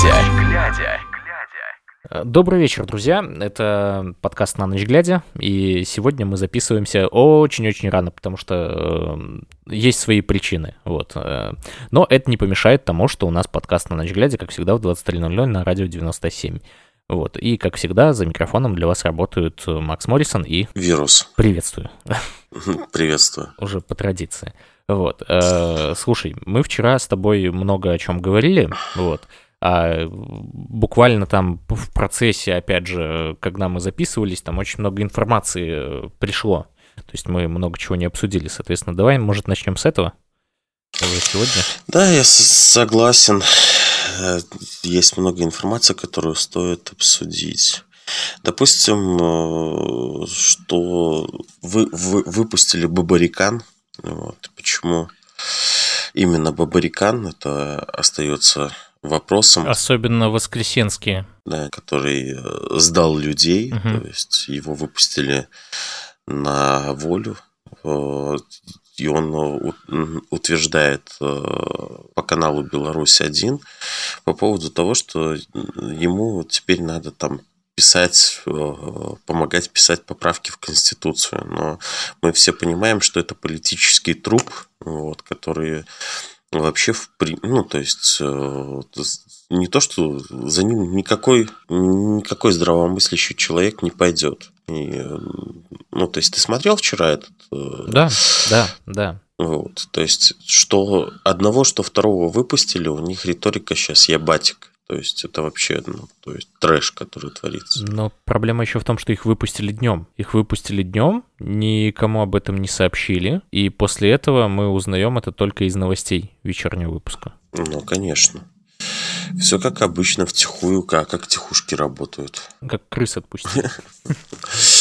глядя. Добрый вечер, друзья. Это подкаст «На ночь глядя», и сегодня мы записываемся очень-очень рано, потому что э, есть свои причины. Вот. э. Но это не помешает тому, что у нас подкаст «На ночь глядя», как всегда, в 23.00 на радио 97. Вот. И, как всегда, за микрофоном для вас работают э, Макс Моррисон и... Вирус. Приветствую. Приветствую. Уже по традиции. Вот. э, Слушай, мы вчера с тобой много о чем говорили, вот. А буквально там в процессе, опять же, когда мы записывались, там очень много информации э, пришло. То есть мы много чего не обсудили, соответственно. Давай, может, начнем с этого сегодня? Да, я согласен. Э, Есть много информации, которую стоит обсудить. Допустим, э, что вы, вы выпустили Бабарикан. Вот. Почему именно Бабарикан? Это остается вопросом, Особенно воскресенские. да, который э, сдал людей. Мгм. То есть его выпустили на волю. Э, И он э, утверждает по каналу Беларусь-1 по поводу того, что ему теперь надо там писать, помогать писать поправки в Конституцию. Но мы все понимаем, что это политический труп, вот, который вообще в при- ну то есть э, не то что за ним никакой никакой здравомыслящий человек не пойдет И, э, ну то есть ты смотрел вчера этот э, Да, да, да. вот то есть что одного что второго выпустили у них риторика сейчас я батик то есть это вообще ну, то есть трэш который творится Но проблема еще в том, что их выпустили днем. Их выпустили днем, никому об этом не сообщили, и после этого мы узнаем это только из новостей вечернего выпуска. ну конечно все как обычно втихую как как тихушки работают Как крыс отпустили.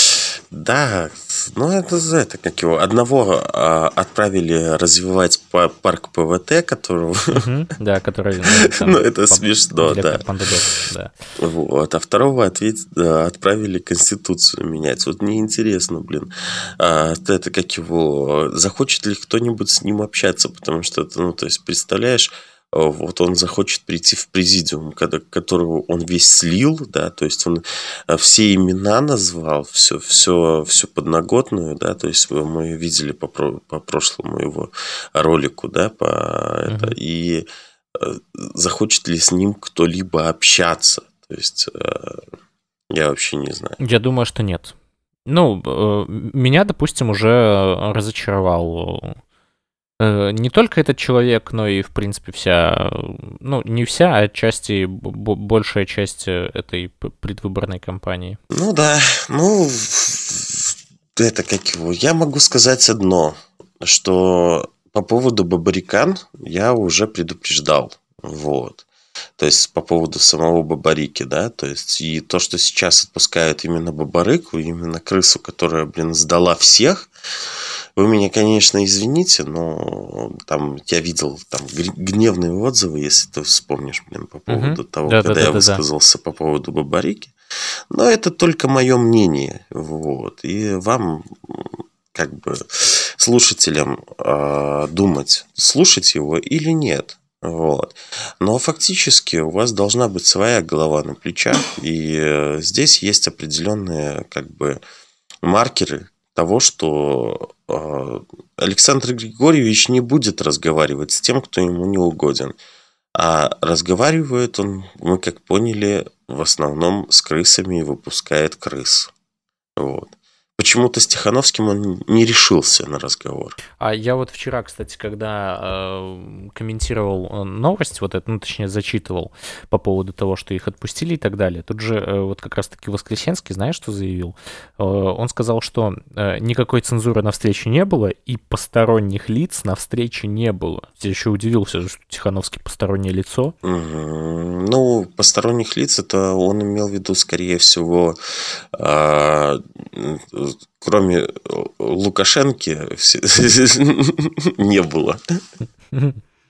Да, ну это за это как его. Одного а, отправили развивать па- парк ПВТ, которого. Да, который... ну, Ну, это смешно, да. Вот, а второго ответь, да, отправили Конституцию менять. Вот мне интересно, блин, а, это как его. Захочет ли кто-нибудь с ним общаться? Потому что ну, то есть, представляешь, вот он захочет прийти в президиум, когда, которого он весь слил, да, то есть он а, все имена назвал, все, все, все подноготную, да, то есть мы видели по, по прошлому его ролику, да, по это, Мгм. и э, захочет ли с ним кто-либо общаться, то есть э, я вообще не знаю. Я думаю, что нет. Ну, э, меня, допустим, уже разочаровал э, не только этот человек, но и, в принципе, вся, э, ну, не вся, а отчасти большая часть э, этой предвыборной кампании. Ну да, ну это как его. Я могу сказать одно, что по поводу Бабарикан я уже предупреждал. Вот. То есть по поводу самого Бабарики, да, то есть и то, что сейчас отпускают именно Бабарыку, именно крысу, которая, блин, сдала всех, вы меня, конечно, извините, но там я видел там гневные отзывы, если ты вспомнишь, блин, по поводу того, Да-да-да-да-да. когда я высказался по поводу Бабарики. Но это только мое мнение. Вот. И вам, как бы, слушателям а, думать, слушать его или нет. Вот. Но фактически у вас должна быть своя голова на плечах, и э, здесь есть определенные как бы маркеры того, что э, Александр Григорьевич не будет разговаривать с тем, кто ему не угоден. А разговаривает он, мы как поняли, в основном с крысами и выпускает крыс. Вот. Почему-то с Тихановским он не решился на разговор. А я вот вчера, кстати, когда э, комментировал э, новость, вот это, ну, точнее, зачитывал по поводу того, что их отпустили и так далее, тут же э, вот как раз-таки Воскресенский, знаешь, что заявил? Э, он сказал, что э, никакой цензуры на встрече не было, и посторонних лиц на встрече не было. Я еще удивился, что Тихановский постороннее лицо. Ну, посторонних лиц, это он имел в виду, скорее всего, м, кроме э, Лукашенки, не было.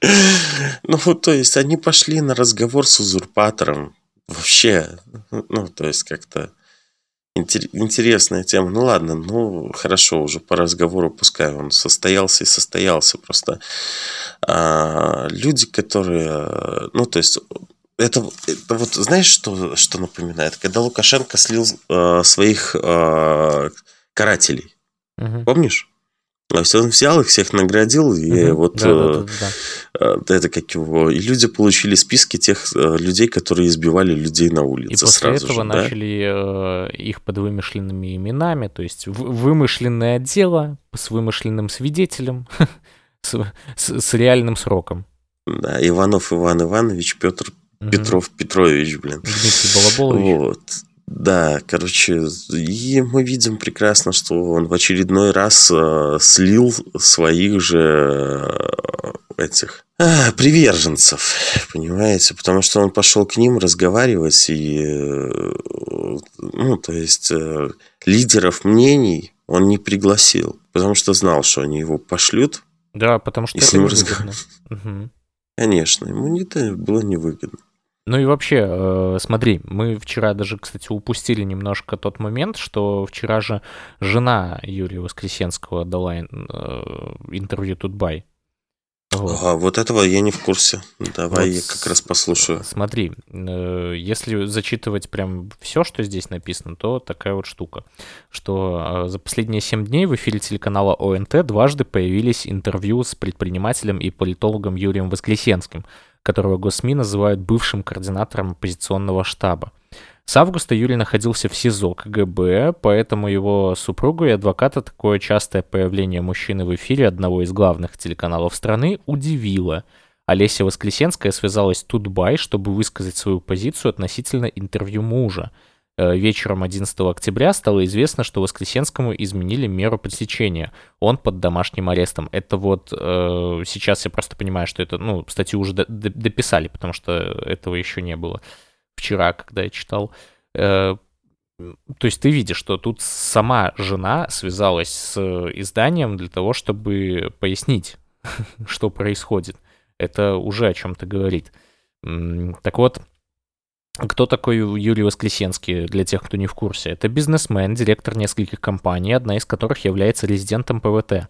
Ну, то есть они пошли на разговор с узурпатором. Вообще, ну, то есть как-то интер- интересная тема. Ну, ладно, ну, хорошо, уже по разговору пускай он состоялся и состоялся. Просто а, люди, которые, ну, то есть это, это вот знаешь, что, что напоминает? Когда Лукашенко слил э, своих э, карателей. Угу. Помнишь? То есть он взял их всех наградил, и угу. вот да, э, да, да, да. это как его. И люди получили списки тех э, людей, которые избивали людей на улице. И после сразу этого же, начали да? э, их под вымышленными именами, то есть вымышленное дело с вымышленным свидетелем, с, с, с реальным сроком. Да, Иванов Иван Иванович, Петр угу. Петров Петрович, блин. Дмитрий Балаболович. Вот. Да, короче, и мы видим прекрасно, что он в очередной раз э, слил своих же э, этих э, приверженцев, понимаете, потому что он пошел к ним разговаривать и, э, ну, то есть э, лидеров мнений он не пригласил, потому что знал, что они его пошлют. Да, потому что и с ним разговаривать. Угу. Конечно, ему это было невыгодно. Ну и вообще, э, смотри, мы вчера даже, кстати, упустили немножко тот момент, что вчера же жена Юрия Воскресенского дала э, интервью Тутбай. Вот. Ага, вот этого я не в курсе. Давай вот, я как раз послушаю. Смотри, э, если зачитывать прям все, что здесь написано, то такая вот штука, что за последние 7 дней в эфире телеканала ОНТ дважды появились интервью с предпринимателем и политологом Юрием Воскресенским – которого ГосСМИ называют бывшим координатором оппозиционного штаба. С августа Юрий находился в СИЗО КГБ, поэтому его супругу и адвоката такое частое появление мужчины в эфире одного из главных телеканалов страны удивило. Олеся Воскресенская связалась с Тутбай, чтобы высказать свою позицию относительно интервью мужа – вечером 11 октября стало известно, что Воскресенскому изменили меру пресечения. Он под домашним арестом. Это вот э, сейчас я просто понимаю, что это, ну, статью уже дописали, потому что этого еще не было вчера, когда я читал. Э, то есть ты видишь, что тут сама жена связалась с изданием для того, чтобы пояснить, что происходит. Это уже о чем-то говорит. Так вот, кто такой Юрий Воскресенский, для тех, кто не в курсе? Это бизнесмен, директор нескольких компаний, одна из которых является резидентом ПВТ,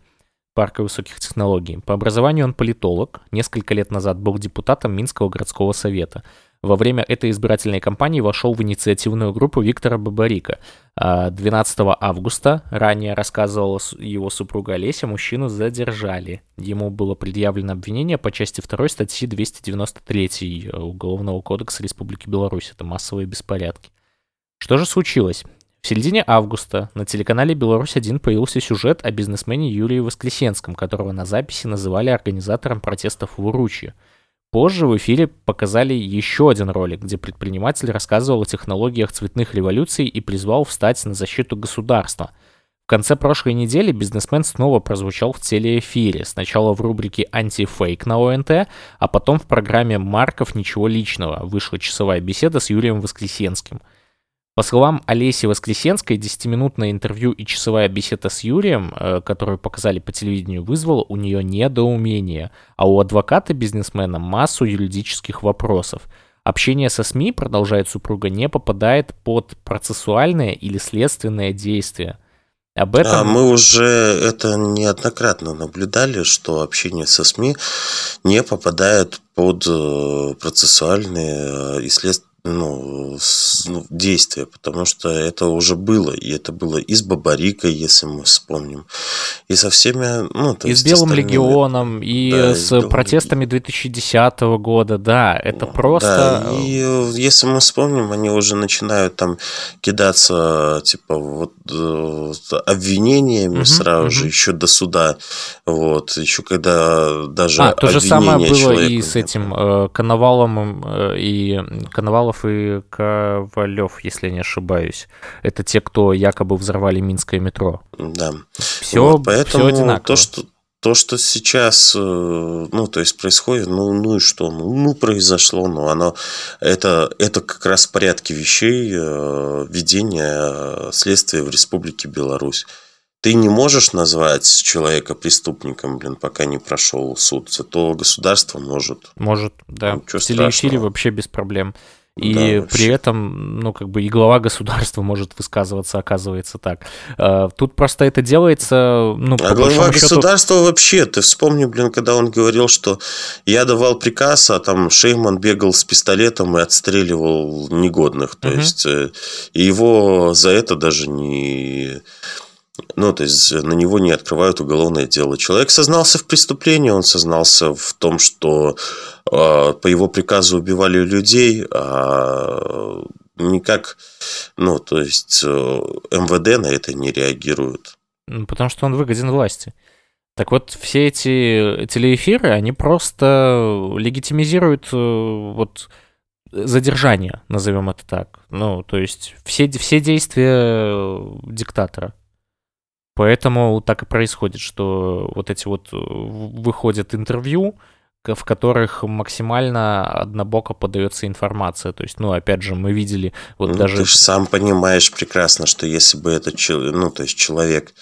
парка высоких технологий. По образованию он политолог, несколько лет назад был депутатом Минского городского совета – во время этой избирательной кампании вошел в инициативную группу Виктора Бабарика. 12 а, августа, ранее рассказывала его супруга Олеся, мужчину задержали. Ему было предъявлено обвинение по части 2 статьи 293 Уголовного кодекса Республики Беларусь. Это массовые беспорядки. Что же случилось? В середине августа на телеканале «Беларусь-1» появился сюжет о бизнесмене Юрии Воскресенском, которого на записи называли организатором протестов в Уручье – Позже в эфире показали еще один ролик, где предприниматель рассказывал о технологиях цветных революций и призвал встать на защиту государства. В конце прошлой недели бизнесмен снова прозвучал в телеэфире, сначала в рубрике «Антифейк» на ОНТ, а потом в программе «Марков. Ничего личного» вышла часовая беседа с Юрием Воскресенским – по словам Олеси Воскресенской, 10-минутное интервью и часовая беседа с Юрием, э, которую показали по телевидению, вызвала у нее недоумение, а у адвоката-бизнесмена массу юридических вопросов. Общение со СМИ, продолжает супруга, не попадает под процессуальное или следственное действие. Об этом... А мы уже это неоднократно наблюдали, что общение со СМИ не попадает под э, процессуальные и след ну, с, ну, действия, потому что это уже было, и это было и с Бабарикой, если мы вспомним, и со всеми, ну, то и с Белым остальными... Легионом, и да, с и протестами 2010 года, да, это просто... Да, и если мы вспомним, они уже начинают там кидаться, типа, вот, э, обвинениями угу, сразу угу. же, еще до суда, вот, еще когда даже А, то же самое было и с этим э, Коновалом, э, и Коновалов Иванов и Ковалев, если я не ошибаюсь. Это те, кто якобы взорвали Минское метро. Да. Все, вот, поэтому все одинаково. То, что, то, что сейчас, э, ну, то есть происходит, ну, ну и что, ну, ну произошло, но оно, это, это как раз в порядке вещей э, ведения следствия в Республике Беларусь. Ты не можешь назвать человека преступником, блин, пока не прошел суд. Зато государство может. Может, да. В телеэфире вообще без проблем. И да, при этом, ну, как бы и глава государства может высказываться, оказывается так. Э, тут просто это делается, ну, А глава счету... государства вообще, ты вспомни, блин, когда он говорил, что я давал приказ, а там Шейман бегал с пистолетом и отстреливал негодных. То угу. есть, э, его за это даже не ну, то есть на него не открывают уголовное дело. Человек сознался в преступлении, он сознался в том, что э, по его приказу убивали людей, а никак, ну, то есть э, МВД на это не реагирует. Ну, потому что он выгоден власти. Так вот, все эти телеэфиры, они просто легитимизируют э, вот задержание, назовем это так. Ну, то есть все, все действия диктатора. Поэтому так и происходит, что вот эти вот э, выходят интервью, в которых максимально однобоко подается информация. То есть, ну, опять же, мы видели вот ну, даже... Ты же сам понимаешь прекрасно, что если бы этот ну, то есть человек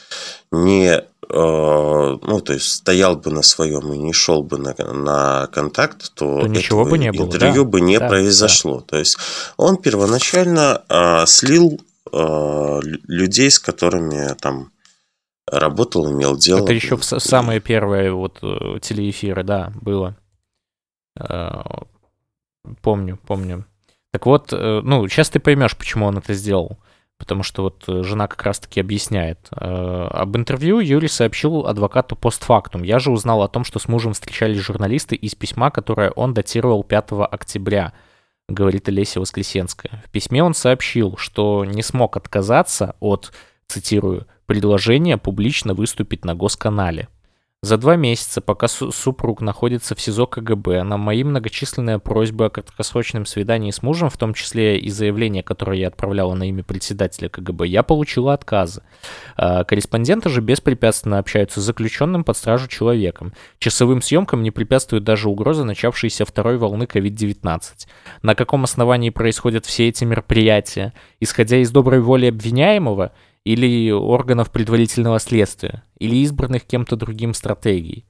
не э, ну, то есть стоял бы на своем и не шел бы на, на контакт, то, то ничего бы не было. интервью да, бы не да, произошло. Да. То есть он первоначально э, слил э, людей, с которыми там работал, имел дело. Это еще в самые первые вот э, телеэфиры, да, было. Э, помню, помню. Так вот, э, ну, сейчас ты поймешь, почему он это сделал. Потому что вот жена как раз-таки объясняет. Об интервью Юрий сообщил адвокату постфактум. Я же узнал о том, что с мужем встречались журналисты из письма, которое он датировал 5 октября, говорит Олеся Воскресенская. В письме он сообщил, что не смог отказаться от, цитирую, предложение публично выступить на госканале. За два месяца, пока супруг находится в СИЗО КГБ, на мои многочисленные просьбы о краткосрочном свидании с мужем, в том числе и заявление, которое я отправляла на имя председателя КГБ, я получила отказы. А, корреспонденты же беспрепятственно общаются с заключенным под стражу человеком. Часовым съемкам не препятствует даже угроза начавшейся второй волны COVID-19. На каком основании происходят все эти мероприятия? Исходя из доброй воли обвиняемого – или органов предварительного следствия, или избранных кем-то другим стратегий.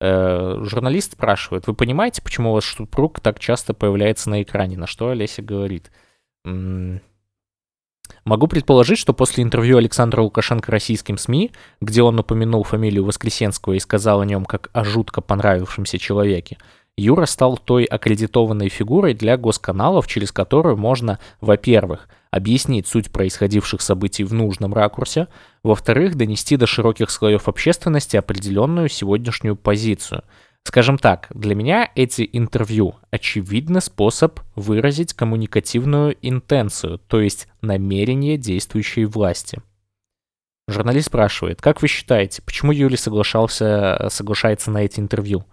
Э, журналист спрашивает, вы понимаете, почему у вас супруг так часто появляется на экране? На что Олеся говорит, Могу предположить, что после интервью Александра Лукашенко российским СМИ, где он упомянул фамилию Воскресенского и сказал о нем как о жутко понравившемся человеке, Юра стал той аккредитованной фигурой для госканалов, через которую можно, во-первых, объяснить суть происходивших событий в нужном ракурсе, во-вторых, донести до широких слоев общественности определенную сегодняшнюю позицию. Скажем так, для меня эти интервью – очевидный способ выразить коммуникативную интенцию, то есть намерение действующей власти. Журналист спрашивает, как вы считаете, почему Юли соглашался, соглашается на эти интервью?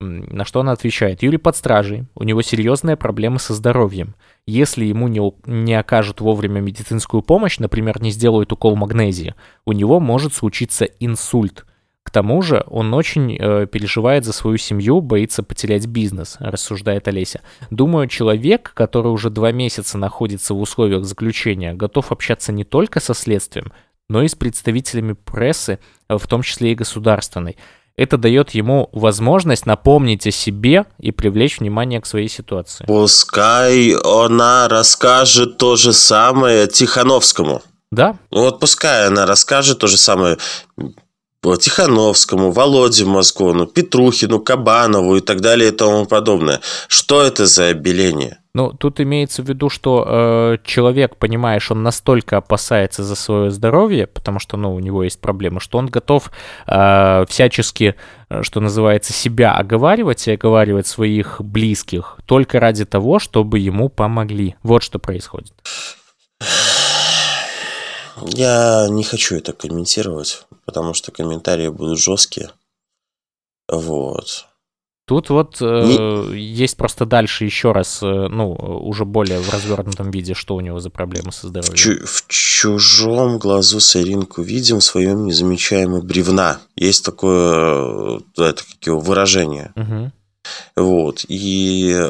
На что она отвечает, Юрий под стражей, у него серьезные проблемы со здоровьем. Если ему не, не окажут вовремя медицинскую помощь, например, не сделают укол магнезии, у него может случиться инсульт. К тому же он очень э, переживает за свою семью, боится потерять бизнес, рассуждает Олеся. Думаю, человек, который уже два месяца находится в условиях заключения, готов общаться не только со следствием, но и с представителями прессы, в том числе и государственной это дает ему возможность напомнить о себе и привлечь внимание к своей ситуации. Пускай она расскажет то же самое Тихановскому. Да. Вот пускай она расскажет то же самое Тихановскому, Володе Мозгону, Петрухину, Кабанову и так далее и тому подобное. Что это за обеление? Ну, тут имеется в виду, что э, человек, понимаешь, он настолько опасается за свое здоровье, потому что, ну, у него есть проблемы, что он готов э, всячески, э, что называется, себя оговаривать и оговаривать своих близких только ради того, чтобы ему помогли. Вот что происходит. Я не хочу это комментировать, потому что комментарии будут жесткие. Вот. Тут вот э, не... есть просто дальше еще раз, э, ну, уже более в развернутом виде, что у него за проблемы со здоровьем. В, чу- в чужом глазу соринку видим, в своем не замечаем бревна. Есть такое э, это, как его, выражение. Угу. Вот. И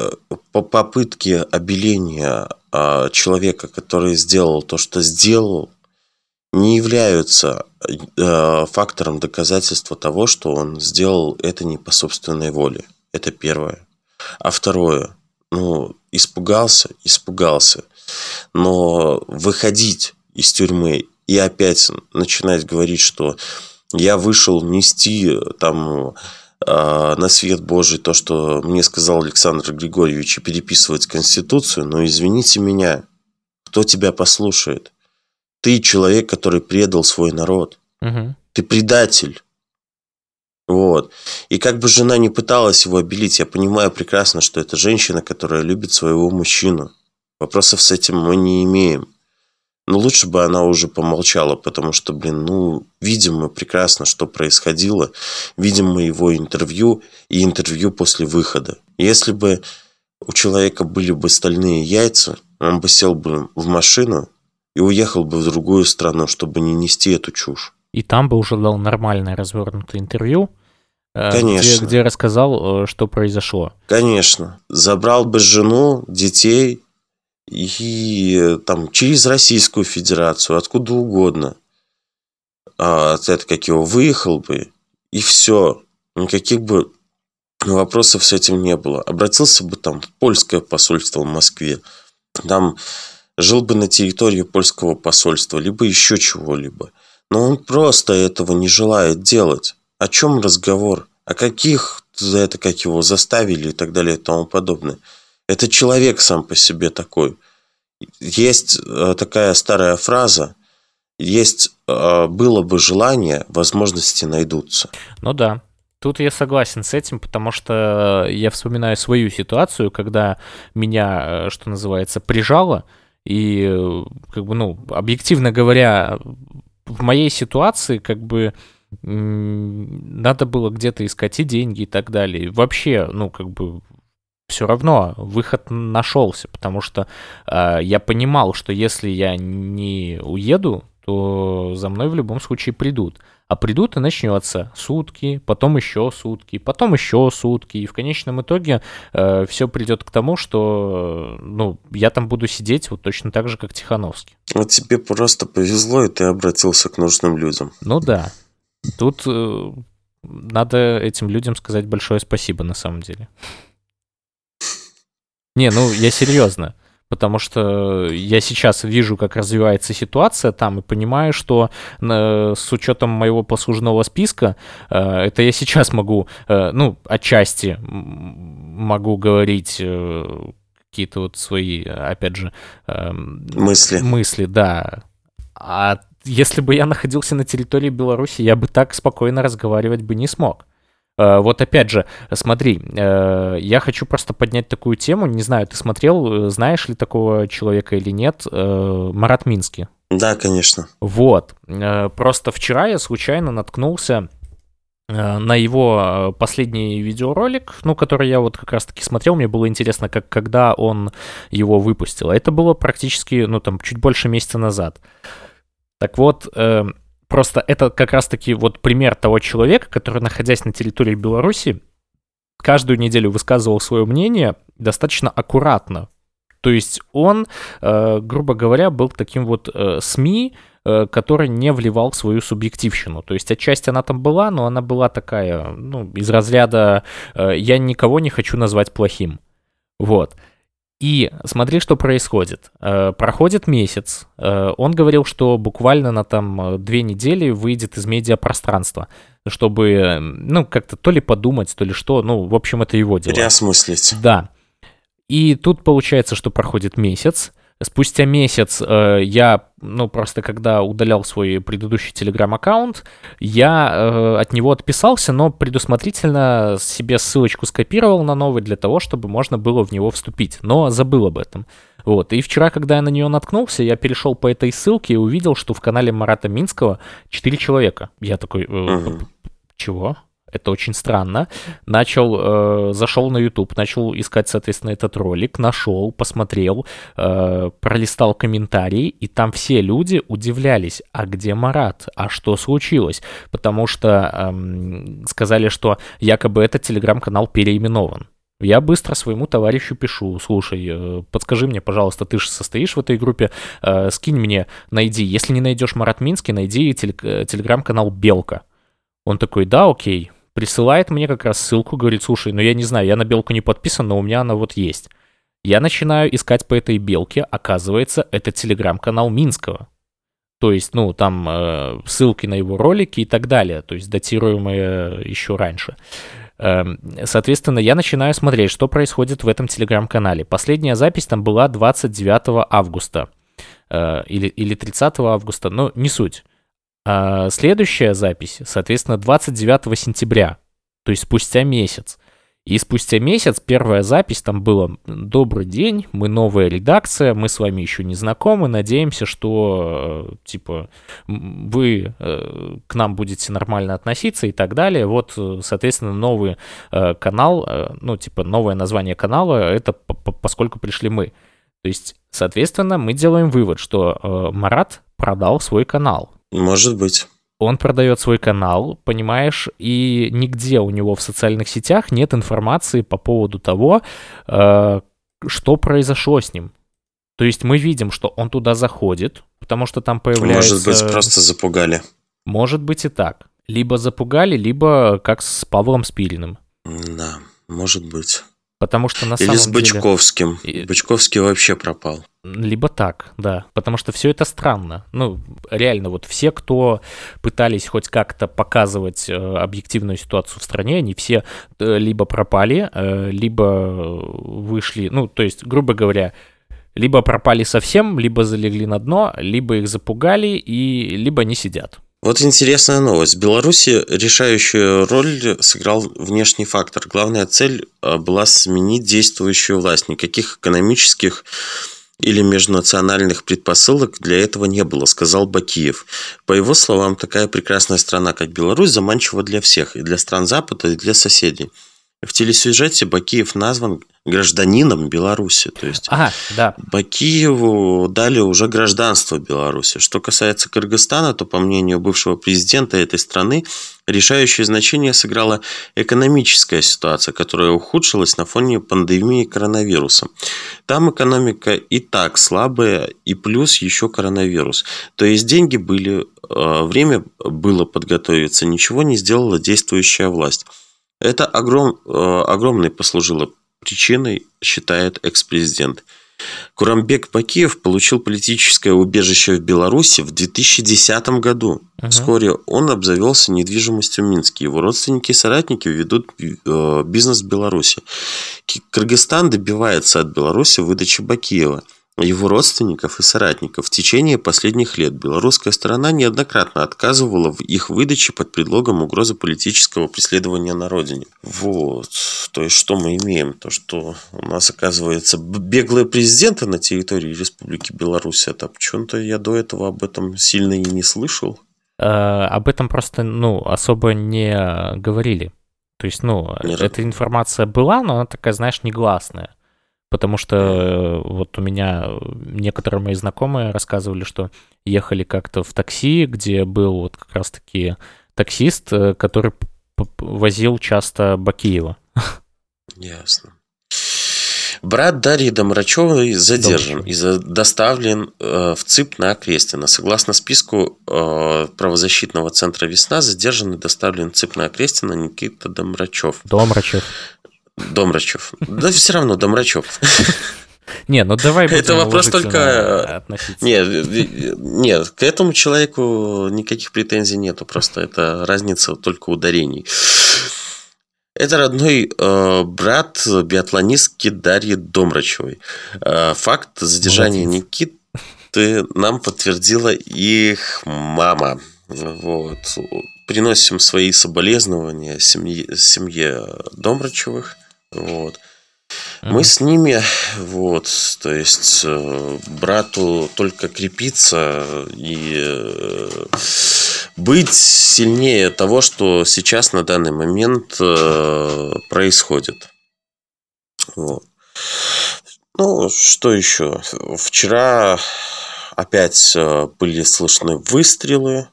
по попытке обеления а, человека, который сделал то, что сделал, не являются э, фактором доказательства того, что он сделал это не по собственной воле. Это первое. А второе, ну, испугался, испугался. Но выходить из тюрьмы и опять начинать говорить, что я вышел нести там а, на свет Божий то, что мне сказал Александр Григорьевич, и переписывать Конституцию, но извините меня, кто тебя послушает? Ты человек, который предал свой народ. Угу. Ты предатель. Вот. И как бы жена не пыталась его обелить, я понимаю прекрасно, что это женщина, которая любит своего мужчину. Вопросов с этим мы не имеем. Но лучше бы она уже помолчала, потому что, блин, ну, видим мы прекрасно, что происходило. Видим мы его интервью и интервью после выхода. Если бы у человека были бы стальные яйца, он бы сел бы в машину и уехал бы в другую страну, чтобы не нести эту чушь. И там бы уже дал нормальное развернутое интервью, э, Конечно. Где, где рассказал, э, что произошло. Конечно. Забрал бы жену, детей и там через Российскую Федерацию, откуда угодно. А, это как его выехал бы, и все. Никаких бы вопросов с этим не было. Обратился бы там в польское посольство в Москве. Там жил бы на территории польского посольства, либо еще чего-либо. Но он просто этого не желает делать. О чем разговор? О каких за это, как его заставили и так далее и тому подобное. Это человек сам по себе такой. Есть э, такая старая фраза, есть э, было бы желание, возможности найдутся. Ну да, Тут я согласен с этим, потому что я вспоминаю свою ситуацию, когда меня, э, что называется, прижало, и, как бы, ну, объективно говоря, в моей ситуации, как бы, надо было где-то искать и деньги и так далее. Вообще, ну, как бы, все равно выход нашелся, потому что э, я понимал, что если я не уеду, то за мной в любом случае придут. А придут и начнется сутки, потом еще сутки, потом еще сутки. И в конечном итоге э, все придет к тому, что ну, я там буду сидеть вот точно так же, как Тихановский. Вот тебе просто повезло, и ты обратился к нужным людям. Ну да. Тут э, надо этим людям сказать большое спасибо на самом деле. Не, ну я серьезно. Потому что я сейчас вижу, как развивается ситуация там, и понимаю, что э, с учетом моего послужного списка, э, это я сейчас могу, э, ну, отчасти могу говорить э, какие-то вот свои, опять же, э, мысли. Мысли, да. А если бы я находился на территории Беларуси, я бы так спокойно разговаривать бы не смог. Э, вот опять же, смотри, э, я хочу просто поднять такую тему. Не знаю, ты смотрел, э, знаешь ли такого человека или нет, Марат Минский. Да, конечно. Вот. Просто вчера я случайно наткнулся на его последний видеоролик, ну, который я вот как раз-таки смотрел, мне было интересно, как, когда он его выпустил. Это было практически, ну, там, чуть больше месяца назад. Так вот, Просто это как раз-таки вот пример того человека, который, находясь на территории Беларуси, каждую неделю высказывал свое мнение достаточно аккуратно. То есть он, э, грубо говоря, был таким вот э, СМИ, э, который не вливал свою субъективщину. То есть отчасти она там была, но она была такая, ну, из разряда «я никого не хочу назвать плохим». Вот. И смотри, что происходит. Э, проходит месяц. Э, он говорил, что буквально на там э, две недели выйдет из медиапространства, чтобы, ну, как-то то ли подумать, то ли что. Ну, в общем, это его дело. Переосмыслить. Да. И тут получается, что проходит месяц. Спустя месяц э, я, ну, просто когда удалял свой предыдущий телеграм-аккаунт, я э, от него отписался, но предусмотрительно себе ссылочку скопировал на новый для того, чтобы можно было в него вступить, но забыл об этом. Вот, и вчера, когда я на нее наткнулся, я перешел по этой ссылке и увидел, что в канале Марата Минского 4 человека. Я такой, э, чего? Это очень странно. Начал, э, зашел на YouTube, начал искать, соответственно, этот ролик, нашел, посмотрел, э, пролистал комментарии, и там все люди удивлялись, а где Марат, а что случилось? Потому что э, сказали, что якобы этот телеграм-канал переименован. Я быстро своему товарищу пишу, слушай, э, подскажи мне, пожалуйста, ты же состоишь в этой группе, э, скинь мне, найди. Если не найдешь Марат Минский, найди э, телеграм-канал Белка. Он такой, да, окей, присылает мне как раз ссылку, говорит, слушай, ну я не знаю, я на белку не подписан, но у меня она вот есть. Я начинаю искать по этой белке, оказывается, это телеграм-канал Минского. То есть, ну, там э, ссылки на его ролики и так далее, то есть датируемые еще раньше. Эм, соответственно, я начинаю смотреть, что происходит в этом телеграм-канале. Последняя запись там была 29 августа э, или, или 30 августа, но не суть. А следующая запись, соответственно, 29 сентября, то есть спустя месяц. И спустя месяц первая запись там была «Добрый день, мы новая редакция, мы с вами еще не знакомы, надеемся, что, э, типа, вы э, к нам будете нормально относиться и так далее». Вот, э, соответственно, новый канал, ну, типа, новое название канала, это поскольку пришли мы. То есть, соответственно, мы делаем вывод, что Марат продал свой канал. Может быть он продает свой канал, понимаешь, и нигде у него в социальных сетях нет информации по поводу того, э, что произошло с ним. То есть мы видим, что он туда заходит, потому что там появляется... Может быть, просто запугали. Может быть и так. Либо запугали, либо как с Павлом Спириным. Да, может быть. Потому что на Или самом с Бычковским. деле... Бычковский вообще пропал. Либо так, да. Потому что все это странно. Ну, реально, вот все, кто пытались хоть как-то показывать э, объективную ситуацию в стране, они все э, либо пропали, э, либо вышли, ну, то есть, грубо говоря, либо пропали совсем, либо залегли на дно, либо их запугали, и либо не сидят. Вот интересная новость. В Беларуси решающую роль сыграл внешний фактор. Главная цель а, была сменить действующую власть. Никаких экономических или межнациональных предпосылок для этого не было, сказал Бакиев. По его словам, такая прекрасная страна, как Беларусь, заманчива для всех, и для стран Запада, и для соседей. В телесюжете Бакиев назван гражданином Беларуси. То есть ага, да. Бакиеву дали уже гражданство Беларуси. Что касается Кыргызстана, то, по мнению бывшего президента этой страны, решающее значение сыграла экономическая ситуация, которая ухудшилась на фоне пандемии коронавируса. Там экономика и так слабая, и плюс еще коронавирус. То есть деньги были, э, время было подготовиться, ничего не сделала действующая власть. Это огром, э, огромной послужило причиной, считает экс-президент. Курамбек Бакиев получил политическое убежище в Беларуси в 2010 году. Угу. Вскоре он обзавелся недвижимостью в Минске. Его родственники и соратники ведут э, бизнес в Беларуси. Кыргызстан добивается от Беларуси выдачи Бакиева – его родственников и соратников. В течение последних лет белорусская сторона неоднократно отказывала в их выдаче под предлогом угрозы политического преследования на родине. Вот. То есть, что мы имеем? То, что у нас, оказывается, беглые президенты на территории Республики Беларусь. Это почему-то я до этого об этом сильно и не слышал. Э, об этом просто, ну, особо не говорили. То есть, ну, Нет. эта информация была, но она такая, знаешь, негласная. Потому что э, вот у меня некоторые мои знакомые рассказывали, что ехали как-то в такси, где был вот как раз-таки таксист, э, который возил часто Бакиева. Ясно. Брат Дарьи Домрачевой задержан и доставлен э, в ЦИП на Окрестина. Согласно списку э, правозащитного центра «Весна», задержан и доставлен в ЦИП на Окрестина Никита Домрачев. Домрачев. Домрачев. Да все равно Домрачев. Не, ну давай Это вопрос только... Относиться. Нет, нет, к этому человеку никаких претензий нету, просто это разница только ударений. Это родной э, брат биатлонистки Дарьи Домрачевой. Э, факт задержания Молодец. Никиты нам подтвердила их мама. Вот. Приносим свои соболезнования семье, семье Домрачевых. Вот. Mm-hmm. Мы с ними, вот, то есть э, брату только крепиться и э, быть сильнее того, что сейчас на данный момент э, происходит. Вот. Ну, что еще? Вчера опять были слышны выстрелы.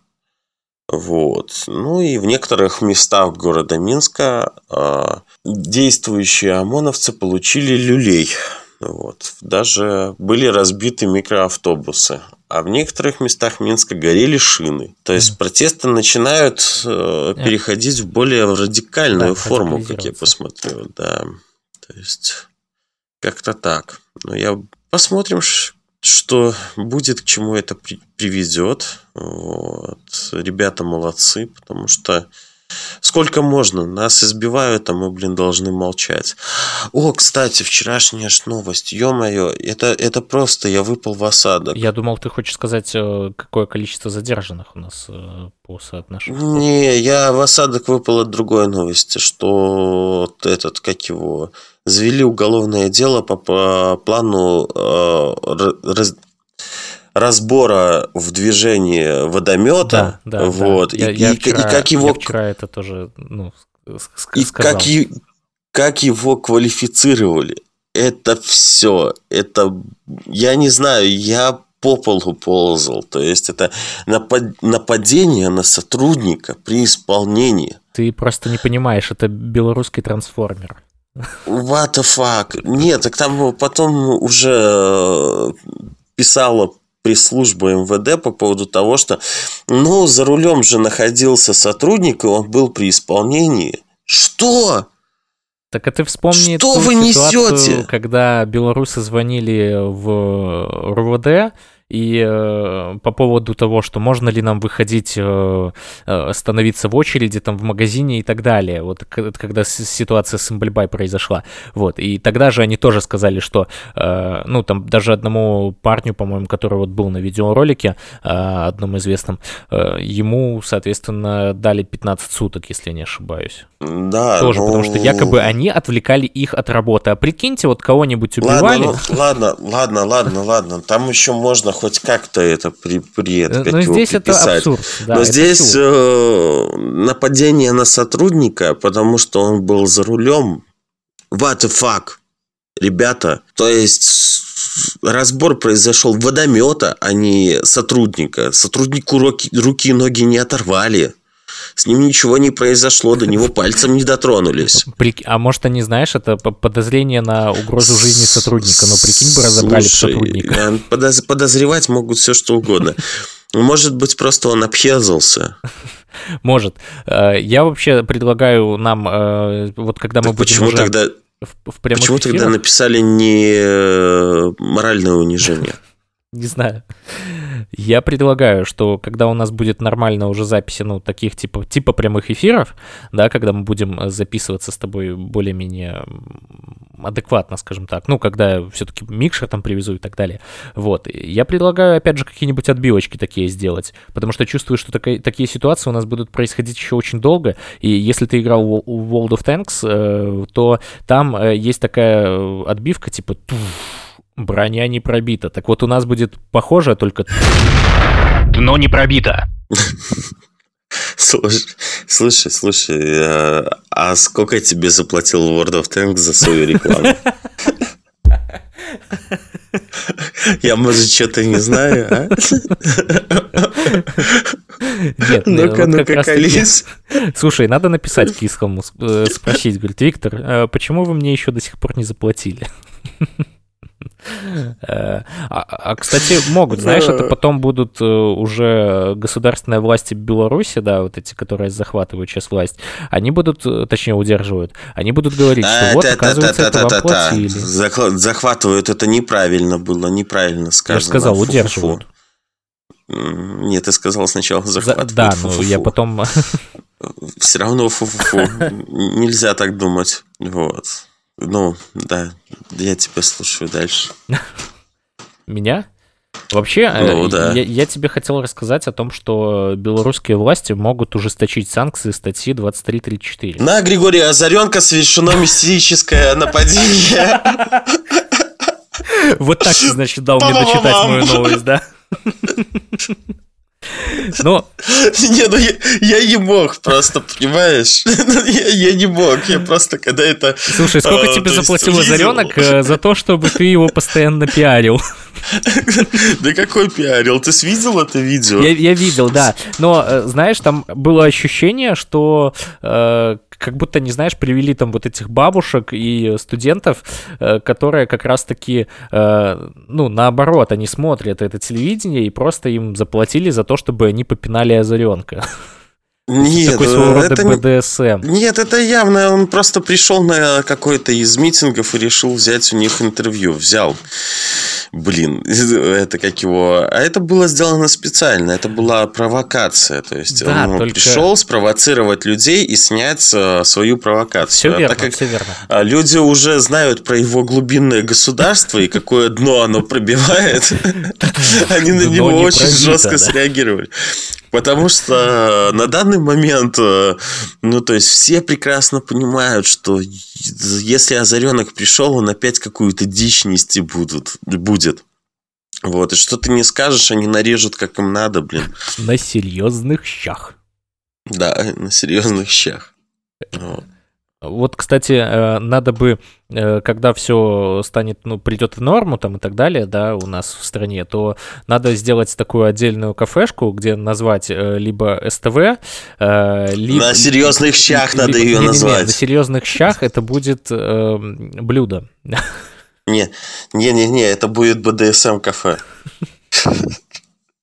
Вот. Ну и в некоторых местах города Минска действующие ОМОНовцы получили люлей. Вот. Даже были разбиты микроавтобусы. А в некоторых местах Минска горели шины. То есть протесты начинают э, переходить в более радикальную да, форму, как я посмотрел. Да. То есть Как-то так. Но я посмотрим, что будет, к чему это при- приведет. Вот. Ребята молодцы, потому что Сколько можно? Нас избивают, а мы, блин, должны молчать. О, кстати, вчерашняя ж новость. Ё-моё, это, это просто я выпал в осадок. Я думал, ты хочешь сказать, э, какое количество задержанных у нас э, по соотношению. Не, я в осадок выпал от другой новости, что этот, как его, завели уголовное дело по, по плану э, раз, разбора в движении водомета. Да, да, вот, да. Я, и, я и, вчера, и как его... Я вчера это тоже, ну, и сказал. как, и, как его квалифицировали. Это все. Это, я не знаю, я по полу ползал. То есть это напад, нападение на сотрудника при исполнении. Ты просто не понимаешь, это белорусский трансформер. What the fuck? Нет, так там потом уже э, писала пресс-служба МВД по поводу того, что, ну, за рулем же находился сотрудник, и он был при исполнении. Что? Так а ты вспомни Что ту вы ситуацию, несете? когда белорусы звонили в РУВД и э, по поводу того, что можно ли нам выходить, э, э, становиться в очереди там в магазине и так далее. Вот когда ситуация с Имбальбай произошла. Вот. И тогда же они тоже сказали, что, э, ну, там даже одному парню, по-моему, который вот был на видеоролике, э, одном известном, э, ему, соответственно, дали 15 суток, если я не ошибаюсь. Да, Тоже, ну, потому что якобы они отвлекали их от работы. А прикиньте, вот кого-нибудь убивали. Ладно, ну, ладно, ладно, ладно, ладно. Там еще можно хоть как-то это при, при это, Э, как Но здесь это приписать. абсурд. да, Но это здесь абсурд. э, нападение на сотрудника, потому что он был за рулем. What the fuck? Ребята, то есть разбор произошел водомета, а не сотрудника. Сотруднику руки, руки и ноги не оторвали. С ним ничего не произошло, до него пальцем не дотронулись. Прик- А может, они, знаешь, это по- подозрение на угрозу жизни сотрудника. Но прикинь бы, разобрали Слушай, сотрудника. э, подоз- подозревать могут все что угодно. Может быть, просто он обхезался. Может. Э, Я вообще предлагаю нам, э, вот когда мы Так будем почему уже тогда, в, в почему тогда эфирах, написали не моральное унижение? Не знаю. Я предлагаю, что когда у нас будет нормально уже записи, ну, таких типа, типа прямых эфиров, да, когда мы будем э, записываться с тобой более-менее адекватно, скажем так, ну, когда все-таки микшер там привезу и так далее, вот, я предлагаю, опять же, какие-нибудь отбивочки такие сделать, потому что чувствую, что такая- такие ситуации у нас будут происходить еще очень долго, и если ты играл в World of Tanks, э, то там э, есть такая отбивка, типа «туф», броня не пробита. Так вот у нас будет похоже, только дно не пробито. Слушай, слушай, слушай, э, а сколько тебе заплатил World of Tanks за свою рекламу? Я, может, что-то не знаю, а? Нет, ну, Ну-ка, вот ну-ка, колись. Слушай, надо написать Кисхому, э, спросить, говорит, Виктор, э, почему вы мне еще до сих пор не заплатили? Э, А, а, кстати, могут, знаешь, это потом будут э, уже государственные власти Беларуси, да, вот эти, которые захватывают сейчас власть, они будут, э, точнее, удерживают, они будут говорить, что вот, оказывается, это. Захла- Захватывают, это неправильно было, неправильно сказано. Я же сказал, удерживают. Нет, ты сказал сначала За- захватывают. Да, ну я потом... Все равно фу-фу-фу. Нельзя так думать. Вот. Ну, да, я тебя слушаю дальше. Меня? Вообще, э, Ну, да. я, я тебе хотел рассказать о том, что белорусские власти могут ужесточить санкции статьи 2334. На Григория Озаренко совершено мистическое нападение. Вот так ты, значит, дал мне дочитать мою новость, да? Ну, Не, ну я, я не мог просто, понимаешь? Ну, я, я не мог, я просто когда это... слушай, сколько А, тебе есть заплатил увидел. Озаренок э, за то, чтобы ты его постоянно пиарил? Да какой пиарил? Ты видел это видео? Я, я видел, да. Но, э, знаешь, там было ощущение, что э, как будто, не знаешь, привели там вот этих бабушек и студентов, э, которые как раз-таки, э, ну, наоборот, они смотрят это телевидение и просто им заплатили за то, чтобы они попинали Озаренка. Нет, такой своего рода это БДСМ. Нет, это явно он просто пришел на какой-то из митингов и решил взять у них интервью. Взял. Блин, это как его... А это было сделано специально, это была провокация. То есть Да, он только- пришел спровоцировать людей и снять э, свою провокацию. Все А верно, так как все верно. а, люди уже знают про его глубинное государство и какое дно оно пробивает, они на него не очень жестко среагировали. Потому что на данный момент, э, ну, то есть все прекрасно понимают, что если озаренок пришел, он опять какую-то дичь нести будут, будет. Вот, и что ты не скажешь, они нарежут, как им надо, блин. На серьезных щах. Да, на серьезных щах. Вот. Вот, кстати, э, надо бы, э, когда все станет, ну, придет в норму там и так далее, да, у нас в стране, то надо сделать такую отдельную кафешку, где назвать э, либо СТВ, либо... На серьезных щах либо- надо ее не-не-не, На назвать. серьезных щах это будет э, блюдо. Не, не, не, не, это будет БДСМ кафе. Э,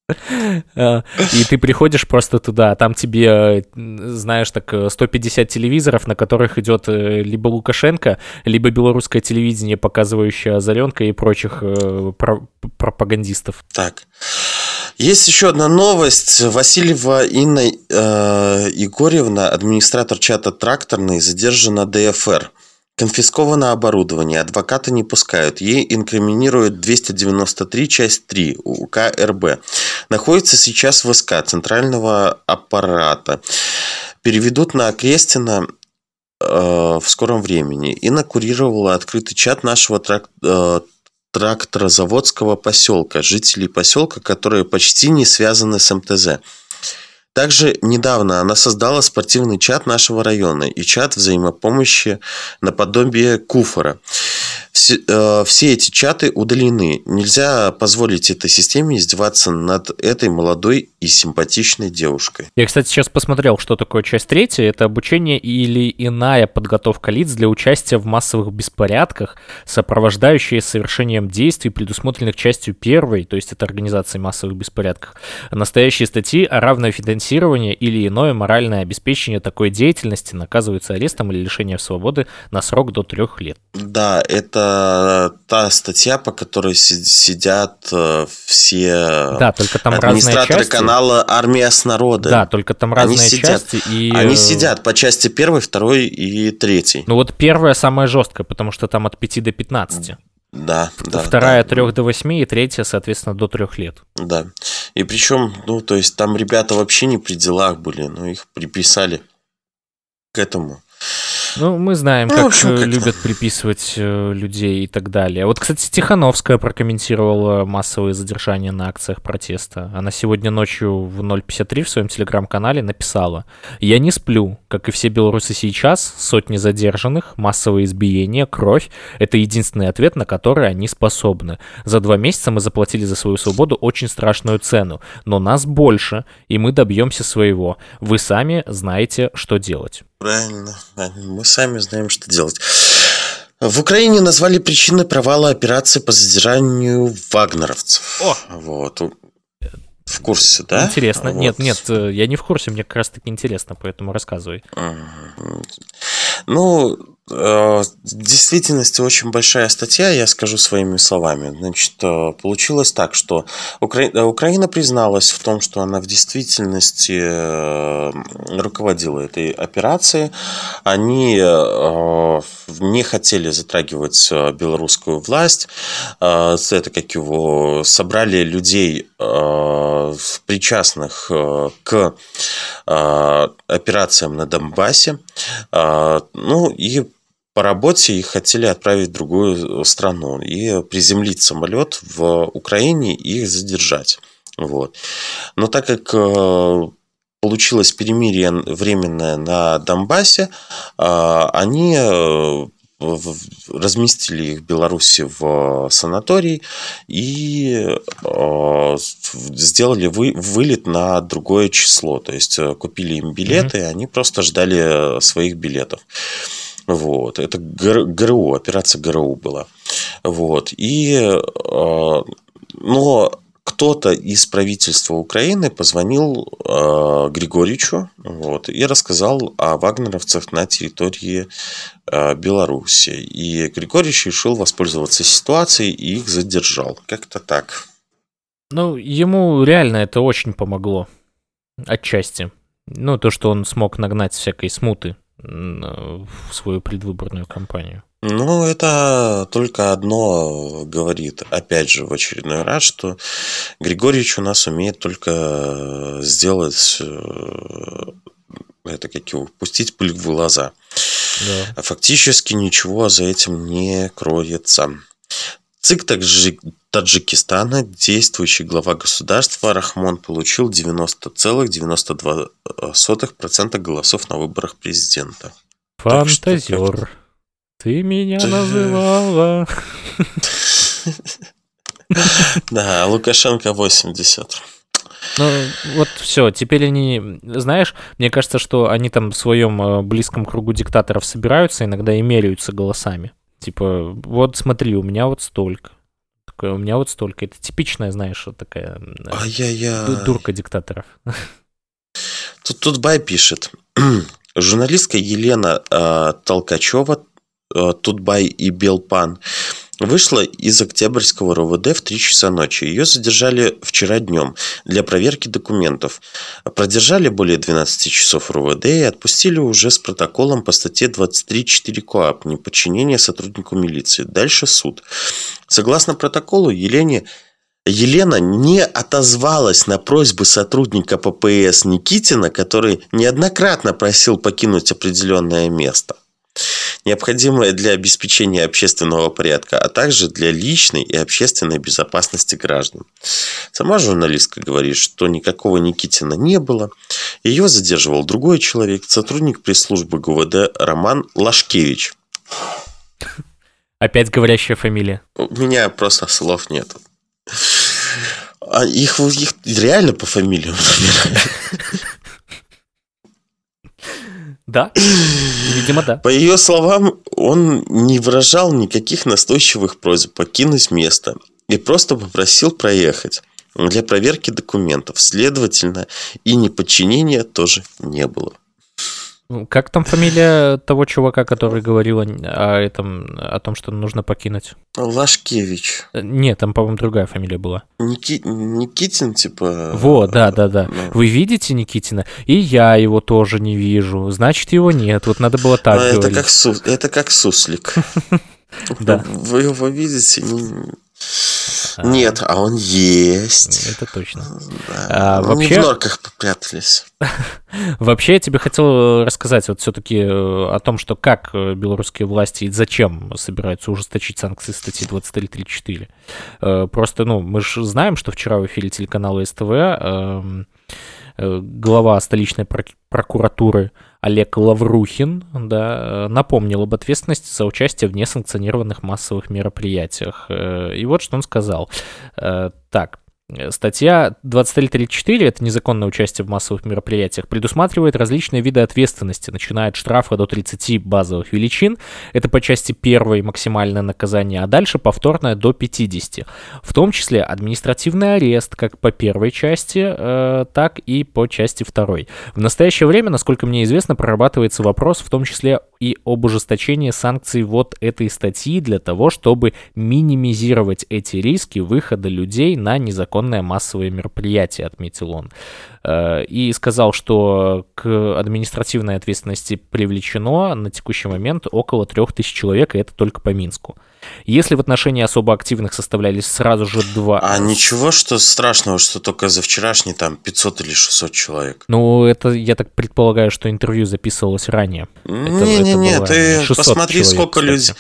И ты приходишь просто туда, а там тебе, э, знаешь, так э, 150 телевизоров, на которых идет э, либо Лукашенко, либо белорусское телевидение, показывающее Озаренка и прочих э, про- пропагандистов. Так. Есть еще одна новость. Васильева Инна э, Егорьевна, администратор чата «Тракторный», задержана ДФР. Конфисковано оборудование, адвоката не пускают. Ей инкриминируют 293, часть 3 УК РБ. Находится сейчас в СК Центрального аппарата. Переведут на Крестина э, в скором времени. Инна курировала открытый чат нашего трак- э, тракторозаводского поселка, жителей поселка, которые почти не связаны с МТЗ. Также недавно она создала спортивный чат нашего района и чат взаимопомощи наподобие Куфора. Все, э, все эти чаты удалены. Нельзя позволить этой системе издеваться над этой молодой и симпатичной девушкой. Я, кстати, сейчас посмотрел, что такое часть третья. Это обучение или иная подготовка лиц для участия в массовых беспорядках, сопровождающие совершением действий, предусмотренных частью первой, то есть это организация массовых беспорядков. Настоящие статьи о равное финансирование или иное моральное обеспечение такой деятельности наказываются арестом или лишением свободы на срок до трех лет. Да, это та статья, по которой си- сидят э, все Да, только там администраторы части. канала «Армия с народа». Да, только там Они разные сидят. части. И, Они э, сидят по части первой, второй и третьей. Ну вот первая самая жесткая, потому что там от 5 до 15. Да, да. Вторая от да. 3 до 8 и третья, соответственно, до 3 лет. Да. И причем, ну, то есть там ребята вообще не при делах были, но их приписали к этому. Ну, мы знаем, Ну, как общем, э, любят приписывать э, людей и так далее. Вот, кстати, Тихановская прокомментировала массовые задержания на акциях протеста. Она сегодня ночью в 0.53 в своем телеграм-канале написала «Я не сплю. Как и все белорусы сейчас, сотни задержанных, массовые избиения, кровь — это единственный ответ, на который они способны. За два месяца мы заплатили за свою свободу очень страшную цену, но нас больше, и мы добьемся своего. Вы сами знаете, что делать». Правильно. Мы сами знаем, что делать. В Украине назвали причиной провала операции по задержанию вагнеровцев. О! Вот. В курсе, да? Интересно. Вот. Нет, нет, э, я не в курсе, мне как раз таки интересно, поэтому рассказывай. Ну, в действительности очень большая статья, я скажу своими словами. Значит, э, получилось так, что Укра- э, Украина призналась в том, что она в действительности э, руководила этой операцией. Они э, не хотели затрагивать э, белорусскую власть. Э, Это как его собрали людей э, причастных э, к э, операциям на Донбассе. Ну и по работе их хотели отправить в другую страну и приземлить самолет в Украине и их задержать. Вот. Но так как э, получилось перемирие временное на Донбассе, а, они э, разместили их в Беларуси в санаторий и э, сделали вы, вылет на другое число. То есть э, купили им билеты, и они просто ждали э, своих билетов. Вот. Это ГР- ГРУ, операция ГРУ была. Вот. И, э, но кто-то из правительства Украины позвонил э, Григорьевичу вот, и рассказал о вагнеровцах на территории э, Беларуси. И Григорьевич решил воспользоваться ситуацией и их задержал. Как-то так. Ну, ему реально это очень помогло. Отчасти. Ну, то, что он смог нагнать всякой смуты в свою предвыборную кампанию. Ну, это только одно говорит, опять же, в очередной раз, что Григорьевич у нас умеет только сделать э, это как его, пустить пыль в глаза. Да. А фактически ничего за этим не кроется. ЦИК Таджикистана, действующий глава государства Рахмон получил 90,92% голосов на выборах президента. Фантазер. Ты меня называла. Да, Лукашенко 80. Ну, вот все, теперь они, знаешь, мне кажется, что они там в своем э, близком кругу диктаторов собираются иногда и меряются голосами. Типа, вот смотри, у меня вот столько. Такое, у меня вот столько. Это типичная, знаешь, вот такая Ай-яй-яй. дурка диктаторов. Тут, тут Бай пишет. Журналистка Елена э, Толкачева, э, Тутбай и Белпан вышла из Октябрьского РОВД в 3 часа ночи. Ее задержали вчера днем для проверки документов. Продержали более 12 часов РОВД и отпустили уже с протоколом по статье 23.4 КОАП «Неподчинение сотруднику милиции». Дальше суд. Согласно протоколу, Елене Елена не отозвалась на просьбы сотрудника ППС Никитина, который неоднократно просил покинуть определенное место необходимое для обеспечения общественного порядка, а также для личной и общественной безопасности граждан. Сама журналистка говорит, что никакого Никитина не было. Ее задерживал другой человек, сотрудник пресс-службы ГУВД Роман Лашкевич. Опять говорящая фамилия. У меня просто слов нет. А их, их реально по фамилиям Да, видимо, да. По ее словам, он не выражал никаких настойчивых просьб покинуть место и просто попросил проехать для проверки документов. Следовательно, и неподчинения тоже не было. Как там фамилия того чувака, который говорил о, этом, о том, что нужно покинуть? Лашкевич. Э, нет, там, по-моему, другая фамилия была. Ники... Никитин, типа... Вот, да, да, да. Ну... Вы видите Никитина? И я его тоже не вижу. Значит, его нет. Вот надо было так а говорить. Это как, су... это как суслик. Да. Вы его видите? А. Нет, а он есть. Это точно. Да. А, ну, вообще... в норках попрятались. Вообще, я тебе хотел рассказать вот все-таки э, о том, что как э, белорусские власти и зачем собираются ужесточить санкции статьи 23.3.4. Э, просто, ну, мы же знаем, что вчера в эфире телеканала СТВ эм, глава столичной прокуратуры Олег Лаврухин да, напомнил об ответственности за участие в несанкционированных массовых мероприятиях. Э, и вот что он сказал. Э, так, Э, статья 2334, это незаконное участие в массовых мероприятиях, предусматривает различные виды ответственности, начиная от штрафа до 30 базовых величин, это по части первой максимальное наказание, а дальше повторное до 50, в том числе административный арест как по первой части, э, так и по части второй. В настоящее время, насколько мне известно, прорабатывается вопрос в том числе и об ужесточении санкций вот этой статьи для того, чтобы минимизировать эти риски выхода людей на незаконное массовое мероприятие, отметил он. Э, и сказал, что к административной ответственности привлечено на текущий момент около 3000 человек, и это только по Минску. Если в отношении особо активных составлялись сразу же два... А ничего, что страшного, что только за вчерашний там 500 или 600 человек? Ну, это, я так предполагаю, что интервью записывалось ранее. Не-не-не, ты посмотри, человек, сколько людей...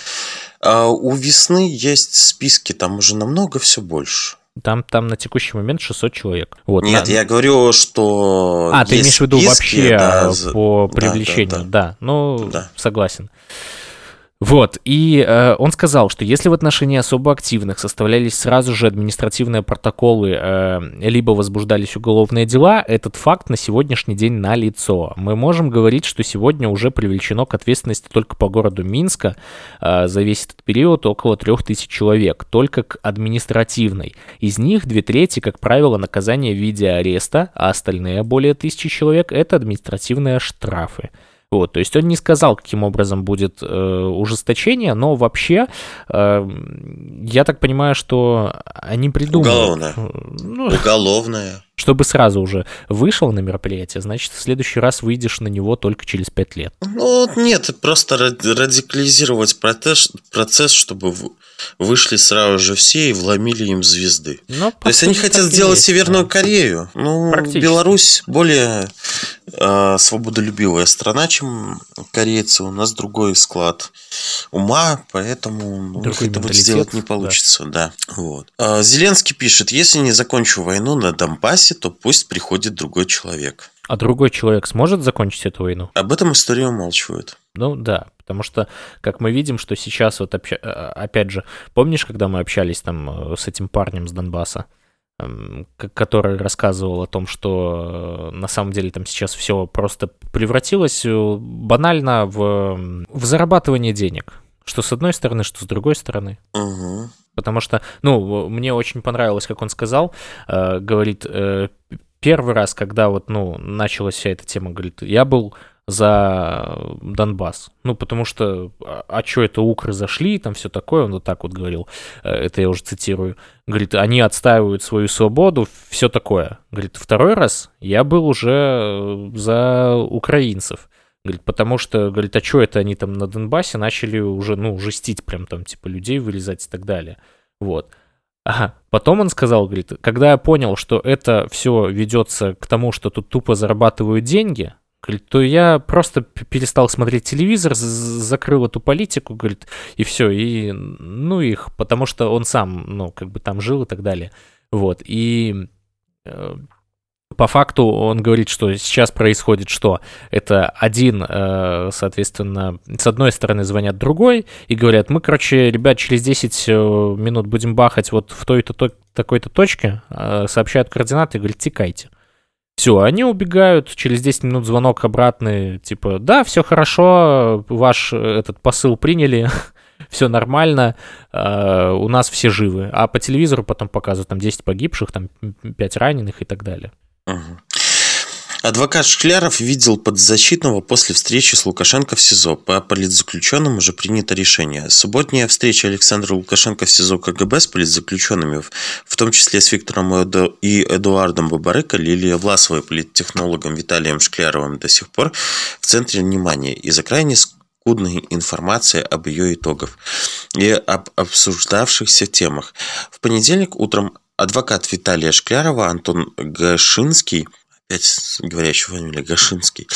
А, у весны есть списки, там уже намного все больше. Там, там на текущий момент 600 человек. Вот, Нет, на... я говорю, что... А, ты имеешь в виду списки, вообще да, по привлечению, да, да, да. да. ну, да. согласен. Вот, и э, он сказал, что если в отношении особо активных составлялись сразу же административные протоколы, э, либо возбуждались уголовные дела, этот факт на сегодняшний день налицо. Мы можем говорить, что сегодня уже привлечено к ответственности только по городу Минска э, за весь этот период около 3000 человек, только к административной. Из них две трети, как правило, наказание в виде ареста, а остальные более тысячи человек — это административные штрафы. Вот, то есть он не сказал, каким образом будет э, ужесточение, но вообще, э, я так понимаю, что они придумали... Уголовное. Ну, Уголовное. Чтобы сразу уже вышел на мероприятие, значит, в следующий раз выйдешь на него только через пять лет. Ну, нет, просто радикализировать процесс, процесс чтобы вышли сразу же все и вломили им звезды. Но, То есть они хотят сделать есть, Северную да. Корею. Ну, Беларусь более э, свободолюбивая страна, чем корейцы. У нас другой склад ума, поэтому ну, другой это сделать не получится. Да. Да, вот. А, Зеленский пишет, если не закончу войну на Донбассе, то пусть приходит другой человек. А другой человек сможет закончить эту войну? Об этом история умалчивает. Ну да, потому что, как мы видим, что сейчас вот обща... Э, опять же, помнишь, когда мы общались там э, с этим парнем с Донбасса, эм, который рассказывал о том, что э, на самом деле там сейчас все просто превратилось банально в, в зарабатывание денег. Что с одной стороны, что с другой стороны. Угу. Потому что, ну, мне очень понравилось, как он сказал, э, говорит, э, первый раз, когда вот, ну, началась вся эта тема, говорит, я был за Донбасс. Ну, потому что, а, а что это укры зашли, там все такое, он вот так вот говорил, э, это я уже цитирую. Говорит, они отстаивают свою свободу, все такое. Говорит, второй раз я был уже э, за украинцев. Говорит, потому что, говорит, а что это они там на Донбассе начали уже, ну, жестить прям там, типа, людей вырезать и так далее. Вот. Ага. Потом он сказал, говорит, когда я понял, что это все ведется к тому, что тут тупо зарабатывают деньги, говорит, то я просто перестал смотреть телевизор, закрыл эту политику, говорит, и все, и ну их, потому что он сам, ну, как бы там жил и так далее. Вот, и э, по факту он говорит, что сейчас происходит что? Это один, э, соответственно, с одной стороны звонят другой и говорят, мы, короче, ребят, через 10 э, минут будем бахать вот в той-то такой-то точке, э, сообщают координаты и говорят, текайте. Все, они убегают, через 10 минут звонок обратный, типа, да, все хорошо, ваш этот посыл приняли, все нормально, у нас все живы. А по телевизору потом показывают там 10 погибших, там 5 раненых и так далее. Адвокат Шкляров видел подзащитного после встречи с Лукашенко в СИЗО. По политзаключенным уже принято решение. Субботняя встреча Александра Лукашенко в СИЗО КГБ с политзаключенными, в том числе с Виктором и Эдуардом Бабарыко, Лилия Власовой, политтехнологом Виталием Шкляровым до сих пор в центре внимания из-за крайне скудной информации об ее итогах и об обсуждавшихся темах. В понедельник утром адвокат Виталия Шклярова Антон Гашинский, опять говорящая фамилия Гашинский,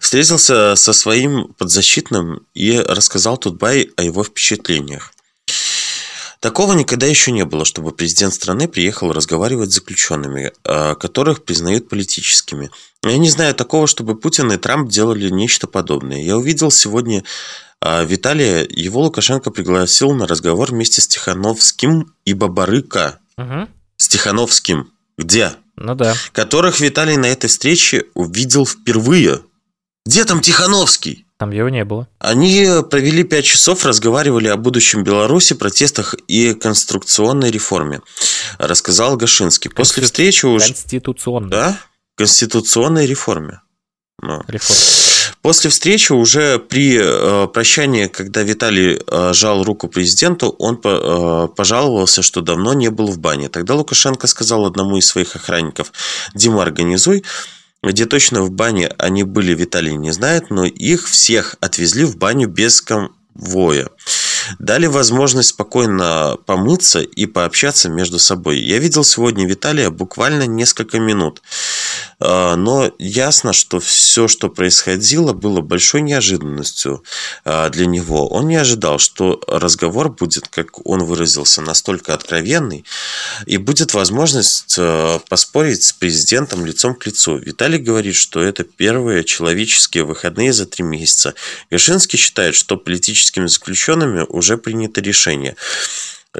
встретился со своим подзащитным и рассказал Тутбай о его впечатлениях. Такого никогда еще не было, чтобы президент страны приехал разговаривать с заключенными, а, которых признают политическими. Я не знаю такого, чтобы Путин и Трамп делали нечто подобное. Я увидел сегодня а, Виталия, его Лукашенко пригласил на разговор вместе с Тихановским и Бабарыка, Угу. С Тихановским. Где? Ну да. Которых Виталий на этой встрече увидел впервые. Где там Тихановский? Там его не было. Они провели пять часов, разговаривали о будущем Беларуси, протестах и конструкционной реформе, рассказал Гашинский. После встречи уже... Конституционной. Да? Конституционной реформе. Ну. Реформа. После встречи уже при э, прощании, когда Виталий э, жал руку президенту, он э, пожаловался, что давно не был в бане. Тогда Лукашенко сказал одному из своих охранников, Дима, организуй. Где точно в бане они были, Виталий не знает, но их всех отвезли в баню без конвоя. Дали возможность спокойно помыться и пообщаться между собой. Я видел сегодня Виталия буквально несколько минут. А, но ясно, что все, что происходило, было большой неожиданностью а, для него. Он не ожидал, что разговор будет, как он выразился, настолько откровенный, и будет возможность а, поспорить с президентом лицом к лицу. Виталий говорит, что это первые человеческие выходные за три месяца. Гашинский считает, что политическими заключенными уже принято решение.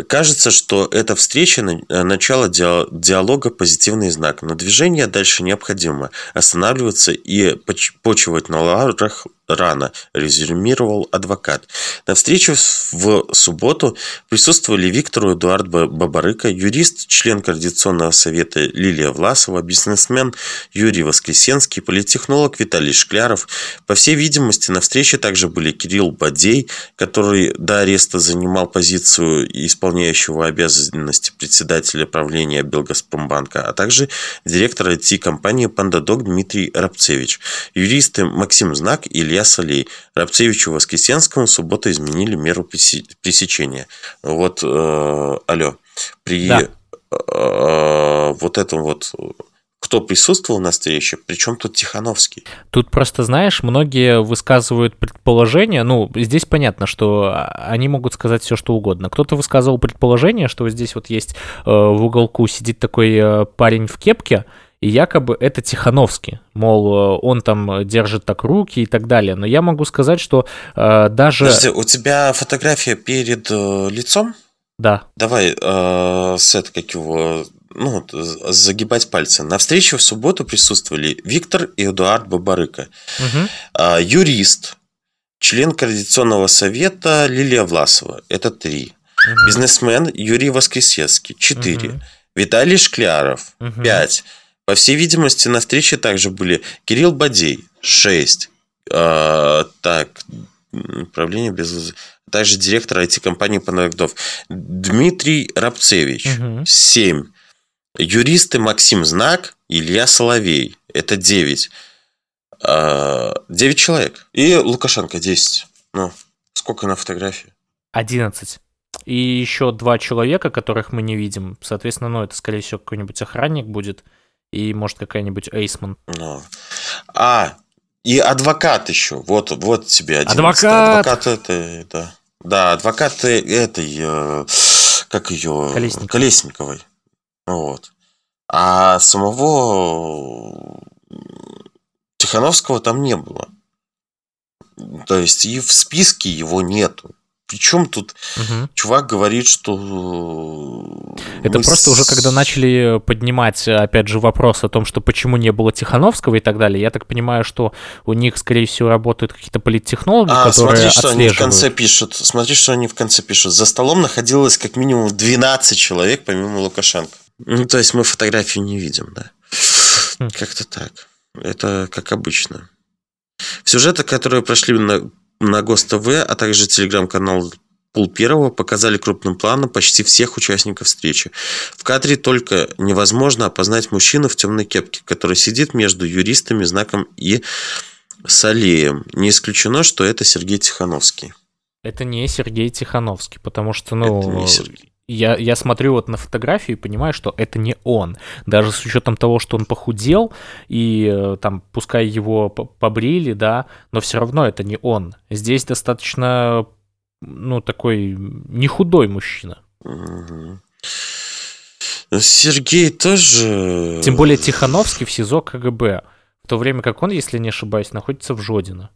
Кажется, что эта встреча – начало диалога позитивный знак, но движение дальше необходимо. Останавливаться и почивать на лаврах рано, резюмировал адвокат. На встрече в субботу присутствовали Виктор Эдуард Бабарыка, юрист, член Координационного совета Лилия Власова, бизнесмен Юрий Воскресенский, политтехнолог Виталий Шкляров. По всей видимости, на встрече также были Кирилл Бадей, который до ареста занимал позицию исполняющего обязанности председателя правления Белгазпромбанка, а также директор IT-компании «Пандадок» Дмитрий Рабцевич, юристы Максим Знак и Илья Илья Солей. Рабцевичу Воскресенскому субботу изменили меру пресечения. Вот, э, алло, при да. э, вот этом вот кто присутствовал на встрече, причем тут Тихановский. Тут просто, знаешь, многие высказывают предположение, ну, здесь понятно, что они могут сказать все, что угодно. Кто-то высказывал предположение, что вот здесь вот есть э, в уголку сидит такой э, парень в кепке, и якобы это Тихановский, мол, он там держит так руки и так далее. Но я могу сказать, что э, даже... Подожди, у тебя фотография перед э, лицом? Да. Давай, э, сет, как его, ну, загибать пальцы. На встрече в субботу присутствовали Виктор и Эдуард Бабарыка, угу. э, юрист, член Координационного совета Лилия Власова, это три. Угу. Бизнесмен Юрий Воскресенский, четыре. Угу. Виталий Шкляров, угу. пять. По всей видимости, на встрече также были Кирилл Бадей, 6. А, так, управление без... Также директор IT-компании Панагдов. Дмитрий Рабцевич, угу. 7. Юристы Максим Знак, Илья Соловей. Это 9. 9 а, человек. И Лукашенко 10. Ну, сколько на фотографии? 11. И еще два человека, которых мы не видим. Соответственно, ну, это, скорее всего, какой-нибудь охранник будет и, может, какая-нибудь Эйсман. Ну. А, и адвокат еще. Вот, вот тебе один. Адвокат! Адвокат это, да. Да, адвокат этой, э, как ее? Колесниковой. Колесниковой. Вот. А самого Тихановского там не было. То есть и в списке его нету. Причем тут угу. чувак говорит, что... Это просто с... уже когда начали поднимать, опять же, вопрос о том, что почему не было Тихановского и так далее, я так понимаю, что у них, скорее всего, работают какие-то политтехнологи, а, которые смотри, что они в конце пишут. Смотри, что они в конце пишут. За столом находилось как минимум 12 человек, помимо Лукашенко. Ну, то есть мы фотографию не видим, да. Хм. Как-то так. Это как обычно. Сюжеты, которые прошли на на ГОСТВ, а также телеграм-канал Пул Первого показали крупным планом почти всех участников встречи. В кадре только невозможно опознать мужчину в темной кепке, который сидит между юристами, знаком и Салеем. Не исключено, что это Сергей Тихановский. Это не Сергей Тихановский, потому что, ну, это не Сергей я, я смотрю вот на фотографию и понимаю, что это не он. Даже с учетом того, что он похудел, и э, там, пускай его побрили, да, но все равно это не он. Здесь достаточно, ну, такой не худой мужчина. Угу. Сергей тоже... Тем более Тихановский в СИЗО КГБ. В то время как он, если не ошибаюсь, находится в Жодино.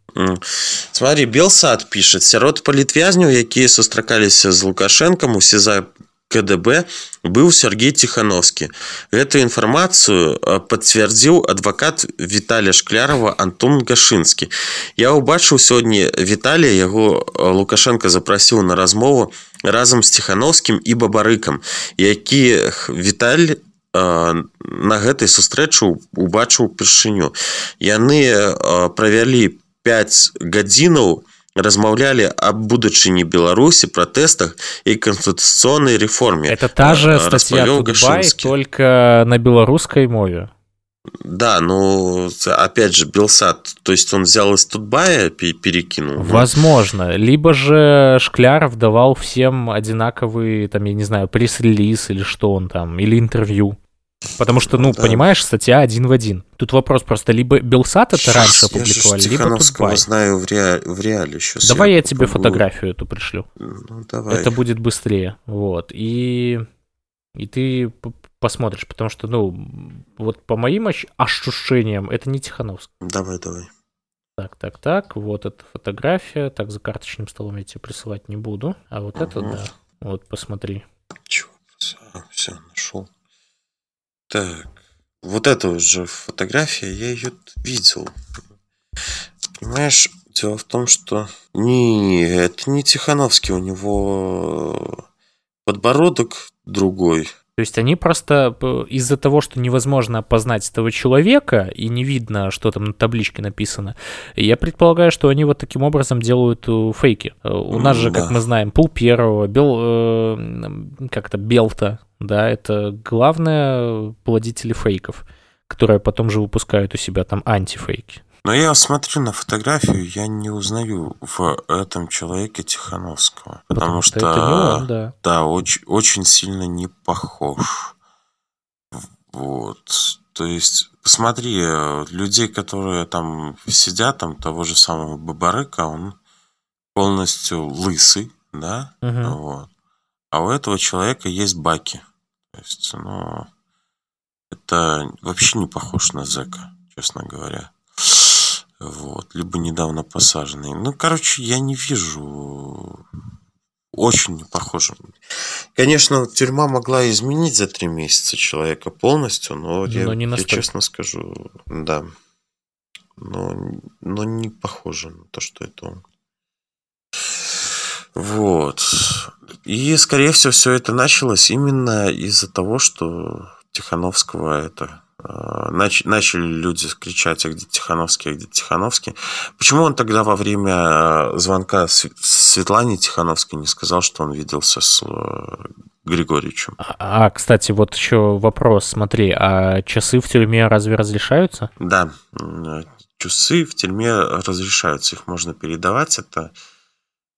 Смотри, Белсад пишет: сярод палітвязню, якія сустракаліся з Лукашэнкам у СІЗа КДБ быў Сергей Тихановскі. Гэтую інфармацыю пацвярдзіў адвакат Віталя Шклярова Антон Гашынскі. Я ўбачыў сёння Віталія, яго Лукашенко запрасіў на размову разам з Тихановскім і бабарыкам, якіх Віталь на гэтай сустрэчы убачыў упершыню яны правялі 5 гадзінаў размаўлялі аб будучыні беларусі пратэстах і канстытуцыйнай рэформе. Это та же статья Дубай, только на беларускай мове Да, но опять же, Белсат, то есть он взял из Тутбая, перекинул. Возможно. Либо же Шкляров давал всем одинаковый, там, я не знаю, пресс-релиз или что он там, или интервью. Потому что, ну, да. понимаешь, статья один в один. Тут вопрос просто, либо Белсат это раньше опубликовали, либо Тутбай. знаю в, ре... в реале еще. Давай я тебе фотографию эту пришлю. Ну, давай. Это будет быстрее. Вот. И, и ты посмотришь, потому что, ну, вот по моим ощущениям, это не Тихановский. Давай, давай. Так, так, так, вот эта фотография. Так, за карточным столом я тебе присылать не буду. А вот угу. это, да. Вот, посмотри. Чего? Все, нашел. Так, вот эта уже фотография, я ее видел. Понимаешь, дело в том, что не, это не Тихановский, у него подбородок другой. То есть они просто из-за того, что невозможно опознать этого человека и не видно, что там на табличке написано, я предполагаю, что они вот таким образом делают э, фейки. Э, у нас же, да. как мы знаем, пул первого, бел, э, как-то белта, да, это главные плодители фейков, которые потом же выпускают у себя там антифейки. Но я смотрю на фотографию, я не узнаю в этом человеке Тихановского. Потому, потому что, что он, да. Да, очень, очень сильно не похож. Вот. То есть, посмотри, людей, которые там сидят, там того же самого Бабарыка, он полностью лысый, да? Угу. Вот. А у этого человека есть баки. То есть, ну, это вообще не похож на зэка, честно говоря. Вот, либо недавно посаженный. Ну, короче, я не вижу очень не похоже. Конечно, тюрьма могла изменить за три месяца человека полностью, но, но я, не я честно скажу, да. Но, но не похоже на то, что это он. Вот. И, скорее всего, все это началось именно из-за того, что Тихановского это а, начали люди кричать, а где Тихановский, а где Тихановский. Почему он тогда во время а, звонка Светлане Тихановской не сказал, что он виделся с э, Григорьевичем? А, кстати, вот еще вопрос. Смотри, а часы в тюрьме разве разрешаются? Да, часы в тюрьме разрешаются, их можно передавать. Это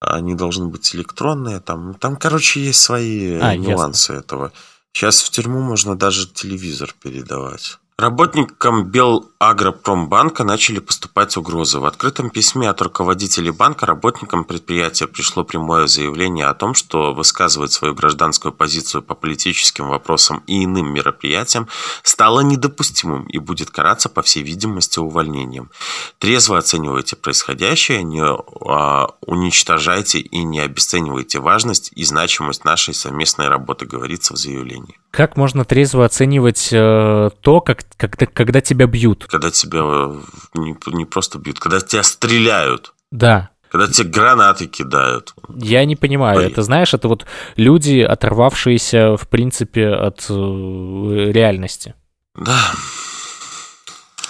они должны быть электронные. Там, там короче, есть свои а, нюансы ясно. этого. Сейчас в тюрьму можно даже телевизор передавать. Работникам Белагропромбанка начали поступать угрозы. В открытом письме от руководителей банка работникам предприятия пришло прямое заявление о том, что высказывать свою гражданскую позицию по политическим вопросам и иным мероприятиям стало недопустимым и будет караться, по всей видимости, увольнением. Трезво оценивайте происходящее, не а, уничтожайте и не обесценивайте важность и значимость нашей совместной работы, говорится в заявлении. Как можно трезво оценивать э, то, как, когда, когда тебя бьют? Когда тебя э, не, не просто бьют, когда тебя стреляют. Да. Когда тебе гранаты кидают. Я не понимаю. Блин. Это, знаешь, это вот люди, оторвавшиеся, в принципе, от э, реальности. Да.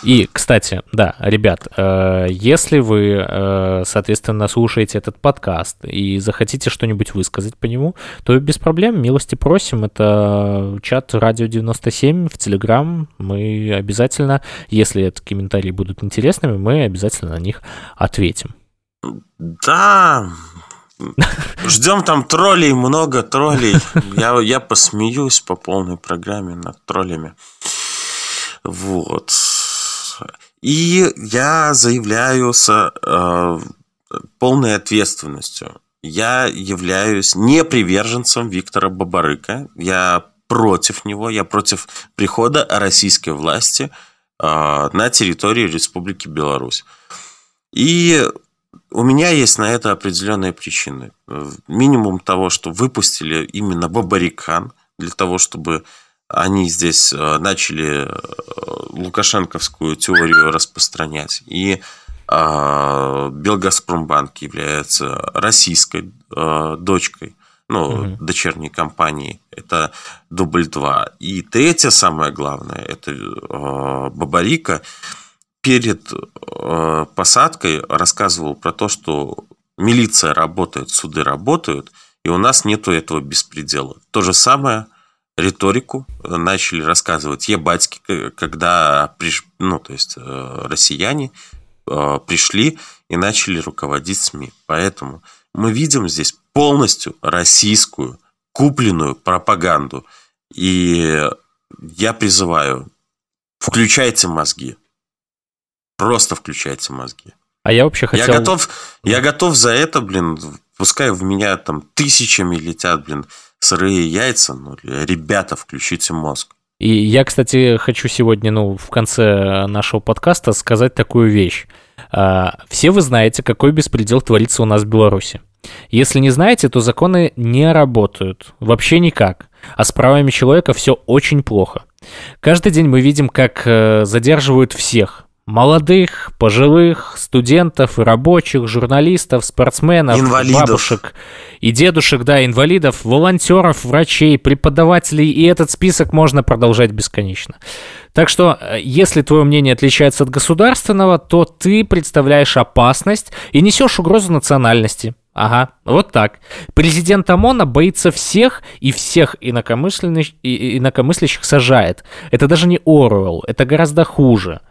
И, кстати, да, ребят, э, если вы, э, соответственно, слушаете этот подкаст и захотите что-нибудь высказать по нему, то без проблем, милости просим. Это чат Радио 97 в Телеграм. Мы обязательно, если эти комментарии будут интересными, мы обязательно на них ответим. Да, Ждем там троллей, много троллей. Я, я посмеюсь по полной программе над троллями. Вот. И я заявляю с э, полной ответственностью. Я являюсь не приверженцем Виктора Бабарыка. Я против него, я против прихода российской власти э, на территории Республики Беларусь. И у меня есть на это определенные причины. Минимум того, что выпустили именно Бабарикан для того, чтобы они здесь э, начали э, лукашенковскую теорию распространять. И э, Белгазпромбанк является российской дочкой, ну, угу. дочерней компании. Это дубль 2. И третье, самое главное, это Бабарика перед посадкой рассказывал про то, что милиция работает, суды работают, и у нас нету этого беспредела. То же самое риторику, начали рассказывать ебатьки, когда приш... ну, то есть россияне пришли и начали руководить СМИ. Поэтому мы видим здесь полностью российскую купленную пропаганду. И я призываю, включайте мозги. Просто включайте мозги. А я вообще хотел... Я готов, я готов за это, блин, пускай в меня там тысячами летят, блин, сырые яйца, но, ребята, включите мозг. И я, кстати, хочу сегодня, ну, в конце нашего подкаста сказать такую вещь. А, все вы знаете, какой беспредел творится у нас в Беларуси. Если не знаете, то законы не работают. Вообще никак. А с правами человека все очень плохо. Каждый день мы видим, как э, задерживают всех. Молодых, пожилых, студентов рабочих, журналистов, спортсменов, инвалидов. бабушек и дедушек, да, инвалидов, волонтеров, врачей, преподавателей, и этот список можно продолжать бесконечно. Так что, э, если твое мнение отличается от государственного, то ты представляешь опасность и несешь угрозу национальности. Ага, вот так. Президент ОМОНа боится всех и всех инакомыслящих, инакомыслящих сажает. Это даже не Оруэлл, это гораздо хуже.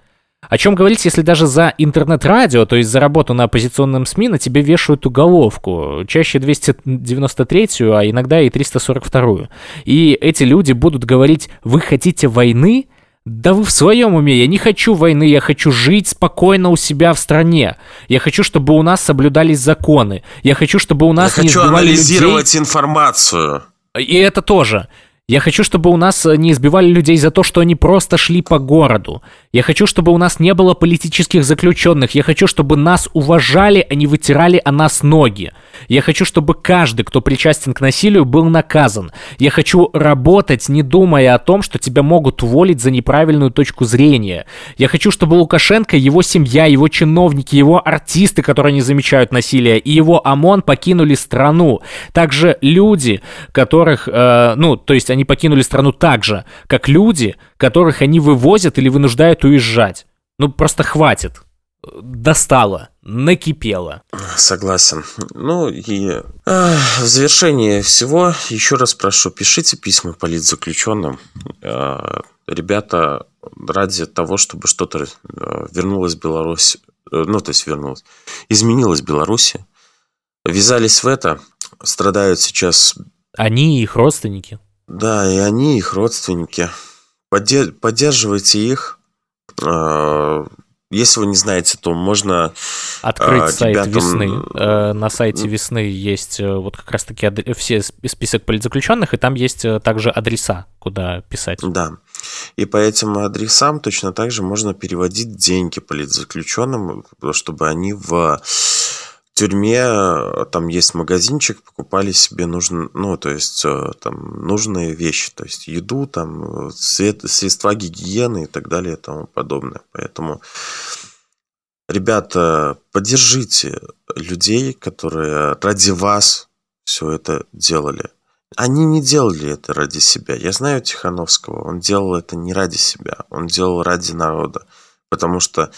О чем говорить, если даже за интернет-радио, то есть за работу на оппозиционном СМИ, на тебе вешают уголовку, чаще 293-ю, а иногда и 342-ю. И эти люди будут говорить, вы хотите войны? Да вы в своем уме, я не хочу войны, я хочу жить спокойно у себя в стране. Я хочу, чтобы у нас соблюдались законы. Я хочу, чтобы у нас я не хочу анализировать людей. информацию. И это тоже. Я хочу, чтобы у нас э, не избивали людей за то, что они просто шли по городу. Я хочу, чтобы у нас не было политических заключенных. Я хочу, чтобы нас уважали, а не вытирали о нас ноги. Я хочу, чтобы каждый, кто причастен к насилию, был наказан. Я хочу работать, не думая о том, что тебя могут уволить за неправильную точку зрения. Я хочу, чтобы Лукашенко, его семья, его чиновники, его артисты, которые не замечают насилия, и его ОМОН покинули страну. Также люди, которых, э, ну, то есть они они покинули страну так же, как люди, которых они вывозят или вынуждают уезжать. Ну, просто хватит. Достало, накипело. Согласен. Ну и э, в завершение всего еще раз прошу, пишите письма политзаключенным. Э, ребята ради того, чтобы что-то э, вернулось в Беларусь, э, ну то есть вернулось, изменилось в Беларуси, ввязались в это, страдают сейчас... Они и их родственники. Да, и они, их родственники. Поддерживайте их. А, если вы не знаете, то можно открыть а, сайт ребятам... весны. Э, на сайте весны есть э, вот как раз-таки ад... все список политзаключенных, и там есть э, также адреса, куда писать. Да. И по этим адресам точно так же можно переводить деньги политзаключенным, чтобы они в тюрьме э, там есть магазинчик, покупали себе нужно, ну, то есть э, там нужные вещи, то есть еду, там э, средства гигиены и так далее и тому подобное. Поэтому, ребята, поддержите людей, которые ради вас все это делали. Они не делали это ради себя. Я знаю Тихановского, он делал это не ради себя, он делал ради народа. Потому что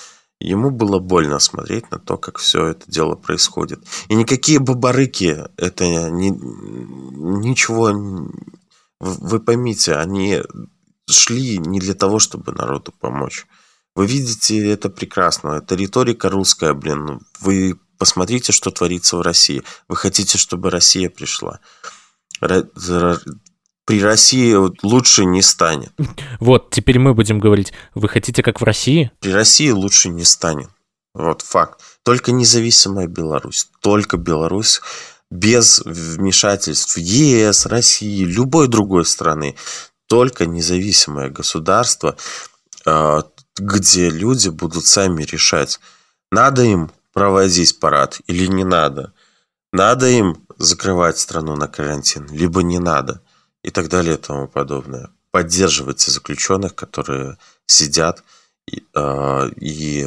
Ему было больно смотреть на то, как все это дело происходит. И никакие бабарыки, это не, ничего... Вы поймите, они шли не для того, чтобы народу помочь. Вы видите это прекрасно. Это риторика русская, блин. Вы посмотрите, что творится в России. Вы хотите, чтобы Россия пришла при России лучше не станет. Вот, теперь мы будем говорить, вы хотите как в России? При России лучше не станет. Вот факт. Только независимая Беларусь. Только Беларусь без вмешательств ЕС, России, любой другой страны. Только независимое государство, а, где люди будут сами решать, надо им проводить парад или не надо. Надо им закрывать страну на карантин, либо не надо и так далее и тому подобное. Поддерживайте заключенных, которые сидят и, э, и,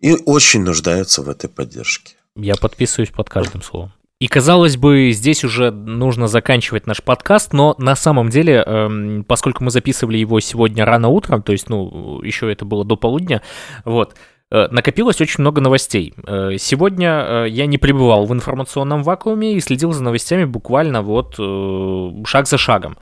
и очень нуждаются в этой поддержке. Я подписываюсь под каждым словом. И казалось бы, здесь уже нужно заканчивать наш подкаст, но на самом деле, эм, поскольку мы записывали его сегодня рано утром, то есть, ну, еще это было до полудня, вот, накопилось очень много новостей. Э, сегодня э, я не пребывал в информационном вакууме и следил за новостями буквально вот шаг за шагом.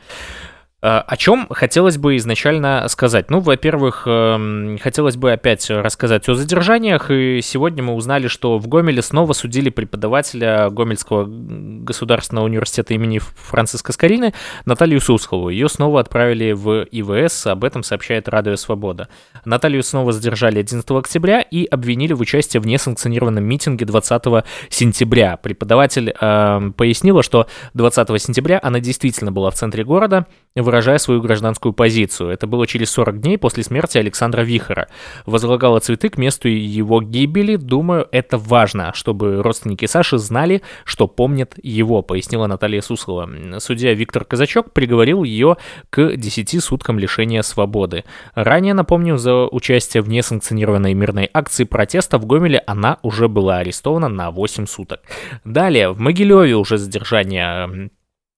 Э, о чем хотелось бы изначально сказать? Ну, во-первых, эм, хотелось бы опять рассказать о задержаниях, и сегодня мы узнали, что в Гомеле снова судили преподавателя Гомельского государственного университета имени Франциска Скорины Наталью Сусхову. Ее снова отправили в ИВС, об этом сообщает Радио Свобода. Наталью снова задержали 11 октября и обвинили в участии в несанкционированном митинге 20 сентября. Преподаватель э, пояснила, что 20 сентября она действительно была в центре города, в выражая свою гражданскую позицию. Это было через 40 дней после смерти Александра Вихора. Возлагала цветы к месту его гибели. Думаю, это важно, чтобы родственники Саши знали, что помнят его, пояснила Наталья Суслова. Судья Виктор Казачок приговорил ее к 10 суткам лишения свободы. Ранее, напомню, за участие в несанкционированной мирной акции протеста в Гомеле она уже была арестована на 8 суток. Далее, в Могилеве уже задержание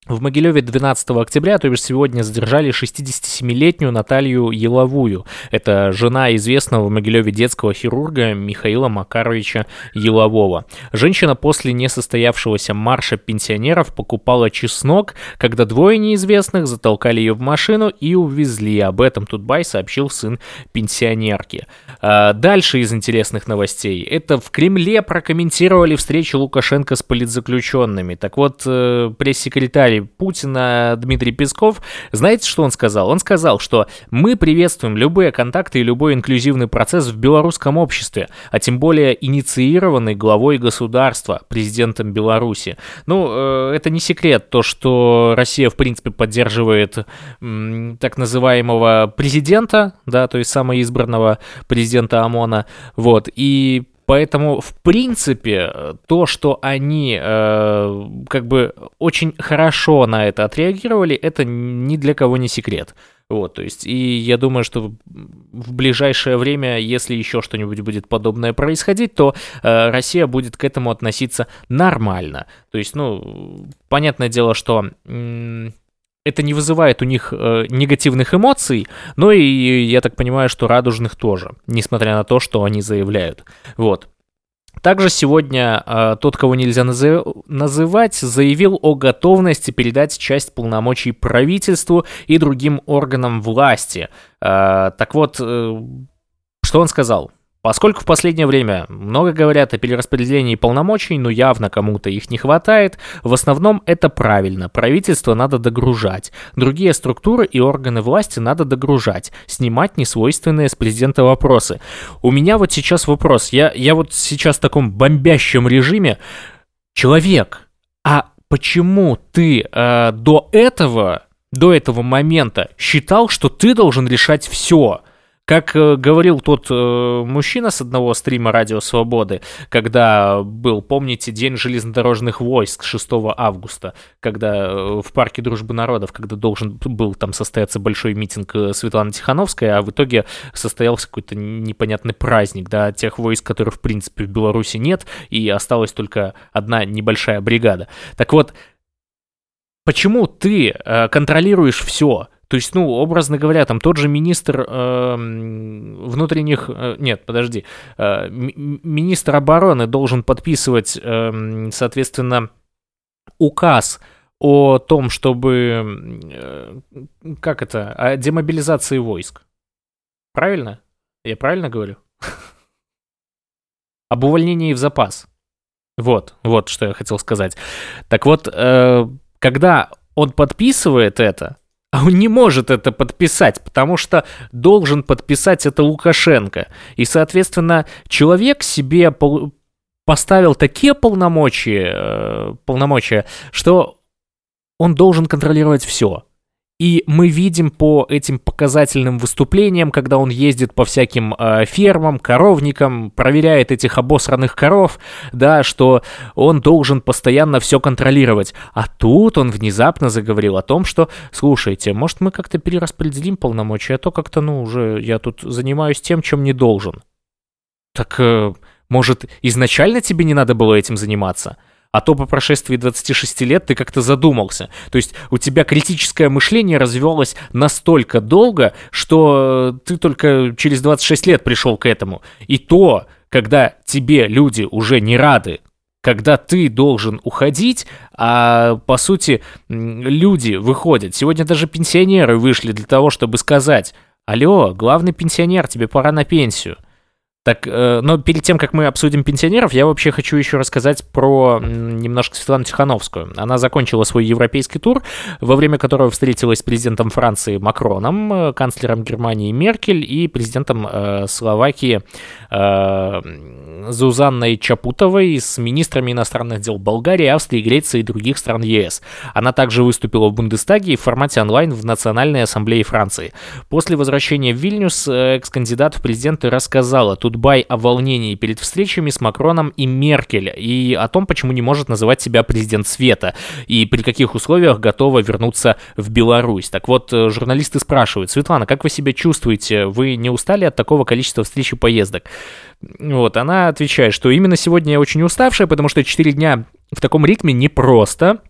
в Могилеве 12 октября, то бишь сегодня, задержали 67-летнюю Наталью Еловую. Это жена известного в Могилеве детского хирурга Михаила Макаровича Елового. Женщина после несостоявшегося марша пенсионеров покупала чеснок, когда двое неизвестных затолкали ее в машину и увезли. Об этом Тутбай сообщил сын пенсионерки. А дальше из интересных новостей. Это в Кремле прокомментировали встречу Лукашенко с политзаключенными. Так вот, э, пресс-секретарь секретарь Путина Дмитрий Песков, знаете, что он сказал? Он сказал, что мы приветствуем любые контакты и любой инклюзивный процесс в белорусском обществе, а тем более инициированный главой государства, президентом Беларуси. Ну, э, это не секрет, то, что Россия, в принципе, поддерживает так называемого президента, да, то есть самоизбранного президента ОМОНа, вот, и Поэтому, в принципе, то, что они э, как бы очень хорошо на это отреагировали, это ни для кого не секрет. Вот, то есть, и я думаю, что в ближайшее время, если еще что-нибудь будет подобное происходить, то э, Россия будет к этому относиться нормально. То есть, ну, понятное дело, что... М- это не вызывает у них э, негативных эмоций, но и я так понимаю, что радужных тоже, несмотря на то, что они заявляют. Вот. Также сегодня э, тот, кого нельзя назыв... называть, заявил о готовности передать часть полномочий правительству и другим органам власти. Э, так вот, э, что он сказал? Поскольку в последнее время много говорят о перераспределении полномочий, но явно кому-то их не хватает, в основном это правильно. Правительство надо догружать. Другие структуры и органы власти надо догружать. Снимать несвойственные с президента вопросы. У меня вот сейчас вопрос. Я, я вот сейчас в таком бомбящем режиме. Человек, а почему ты э, до этого, до этого момента считал, что ты должен решать все? Как э, говорил тот э, мужчина с одного стрима Радио Свободы, когда был, помните, День железнодорожных войск 6 августа, когда э, в Парке Дружбы Народов, когда должен был там состояться большой митинг Светланы Тихановской, а в итоге состоялся какой-то непонятный праздник, да, тех войск, которых, в принципе, в Беларуси нет, и осталась только одна небольшая бригада. Так вот, почему ты контролируешь все? То есть, ну, образно говоря, там тот же министр э, внутренних... Э, нет, подожди. Э, министр обороны должен подписывать, э, соответственно, указ о том, чтобы... Э, как это? О демобилизации войск. Правильно? Я правильно говорю? Об увольнении в запас. Вот, вот что я хотел сказать. Так вот, э, когда он подписывает это, а он не может это подписать, потому что должен подписать это Лукашенко. И, соответственно, человек себе поставил такие полномочия, э, полномочия, что он должен контролировать все. И мы видим по этим показательным выступлениям, когда он ездит по всяким э, фермам, коровникам, проверяет этих обосранных коров, да, что он должен постоянно все контролировать. А тут он внезапно заговорил о том, что, слушайте, может мы как-то перераспределим полномочия, а то как-то, ну, уже я тут занимаюсь тем, чем не должен. Так, э, может, изначально тебе не надо было этим заниматься? А то по прошествии 26 лет ты как-то задумался. То есть у тебя критическое мышление развивалось настолько долго, что ты только через 26 лет пришел к этому. И то, когда тебе люди уже не рады, когда ты должен уходить, а по сути люди выходят. Сегодня даже пенсионеры вышли для того, чтобы сказать, алло, главный пенсионер, тебе пора на пенсию. Так, э, но перед тем, как мы обсудим пенсионеров, я вообще хочу еще рассказать про немножко Светлану Тихановскую. Она закончила свой европейский тур, во время которого встретилась с президентом Франции Макроном, э, канцлером Германии Меркель и президентом э, Словакии э, Зузанной Чапутовой, с министрами иностранных дел Болгарии, Австрии, Греции и других стран ЕС. Она также выступила в Бундестаге в формате онлайн в Национальной ассамблее Франции. После возвращения в Вильнюс э, экс-кандидат в президенты рассказала TUT.BY о волнении перед встречами с Макроном и Меркель и о том, почему не может называть себя президент света и при каких условиях готова вернуться в Беларусь. Так вот, э, журналисты спрашивают, Светлана, как вы себя чувствуете? Вы не устали от такого количества встреч и поездок? Вот, она отвечает, что именно сегодня я очень уставшая, потому что 4 дня в таком ритме непросто,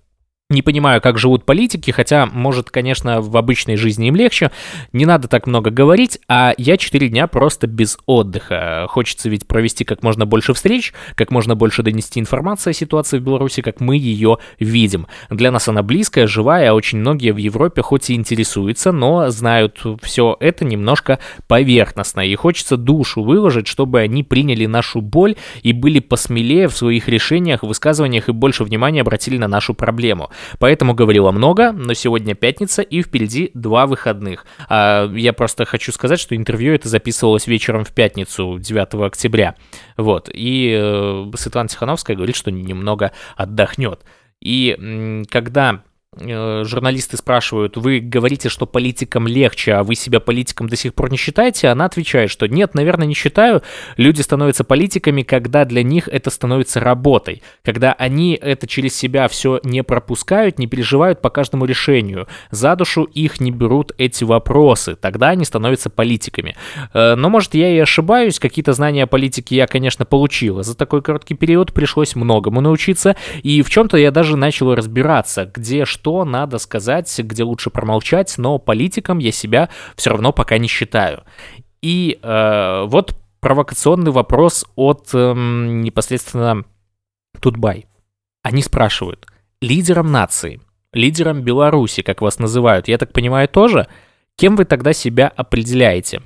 не понимаю, как живут политики, хотя, может, конечно, в обычной жизни им легче. Не надо так много говорить, а я 4 дня просто без отдыха. Хочется ведь провести как можно больше встреч, как можно больше донести информацию о ситуации в Беларуси, как мы ее видим. Для нас она близкая, живая, а очень многие в Европе хоть и интересуются, но знают все это немножко поверхностно. И хочется душу выложить, чтобы они приняли нашу боль и были посмелее в своих решениях, высказываниях и больше внимания обратили на нашу проблему. Поэтому говорила много, но сегодня пятница и впереди два выходных. А я просто хочу сказать, что интервью это записывалось вечером в пятницу, 9 октября. Вот. И э, Светлана Тихановская говорит, что немного отдохнет. И когда журналисты спрашивают, вы говорите, что политикам легче, а вы себя политиком до сих пор не считаете? Она отвечает, что нет, наверное, не считаю. Люди становятся политиками, когда для них это становится работой, когда они это через себя все не пропускают, не переживают по каждому решению. За душу их не берут эти вопросы, тогда они становятся политиками. Э, но, может, я и ошибаюсь, какие-то знания о политике я, конечно, получила. За такой короткий период пришлось многому научиться, и в чем-то я даже начал разбираться, где что что надо сказать, где лучше промолчать, но политиком я себя все равно пока не считаю. И э, вот провокационный вопрос от э, непосредственно Тутбай. Они спрашивают, лидером нации, лидером Беларуси, как вас называют, я так понимаю, тоже, кем вы тогда себя определяете?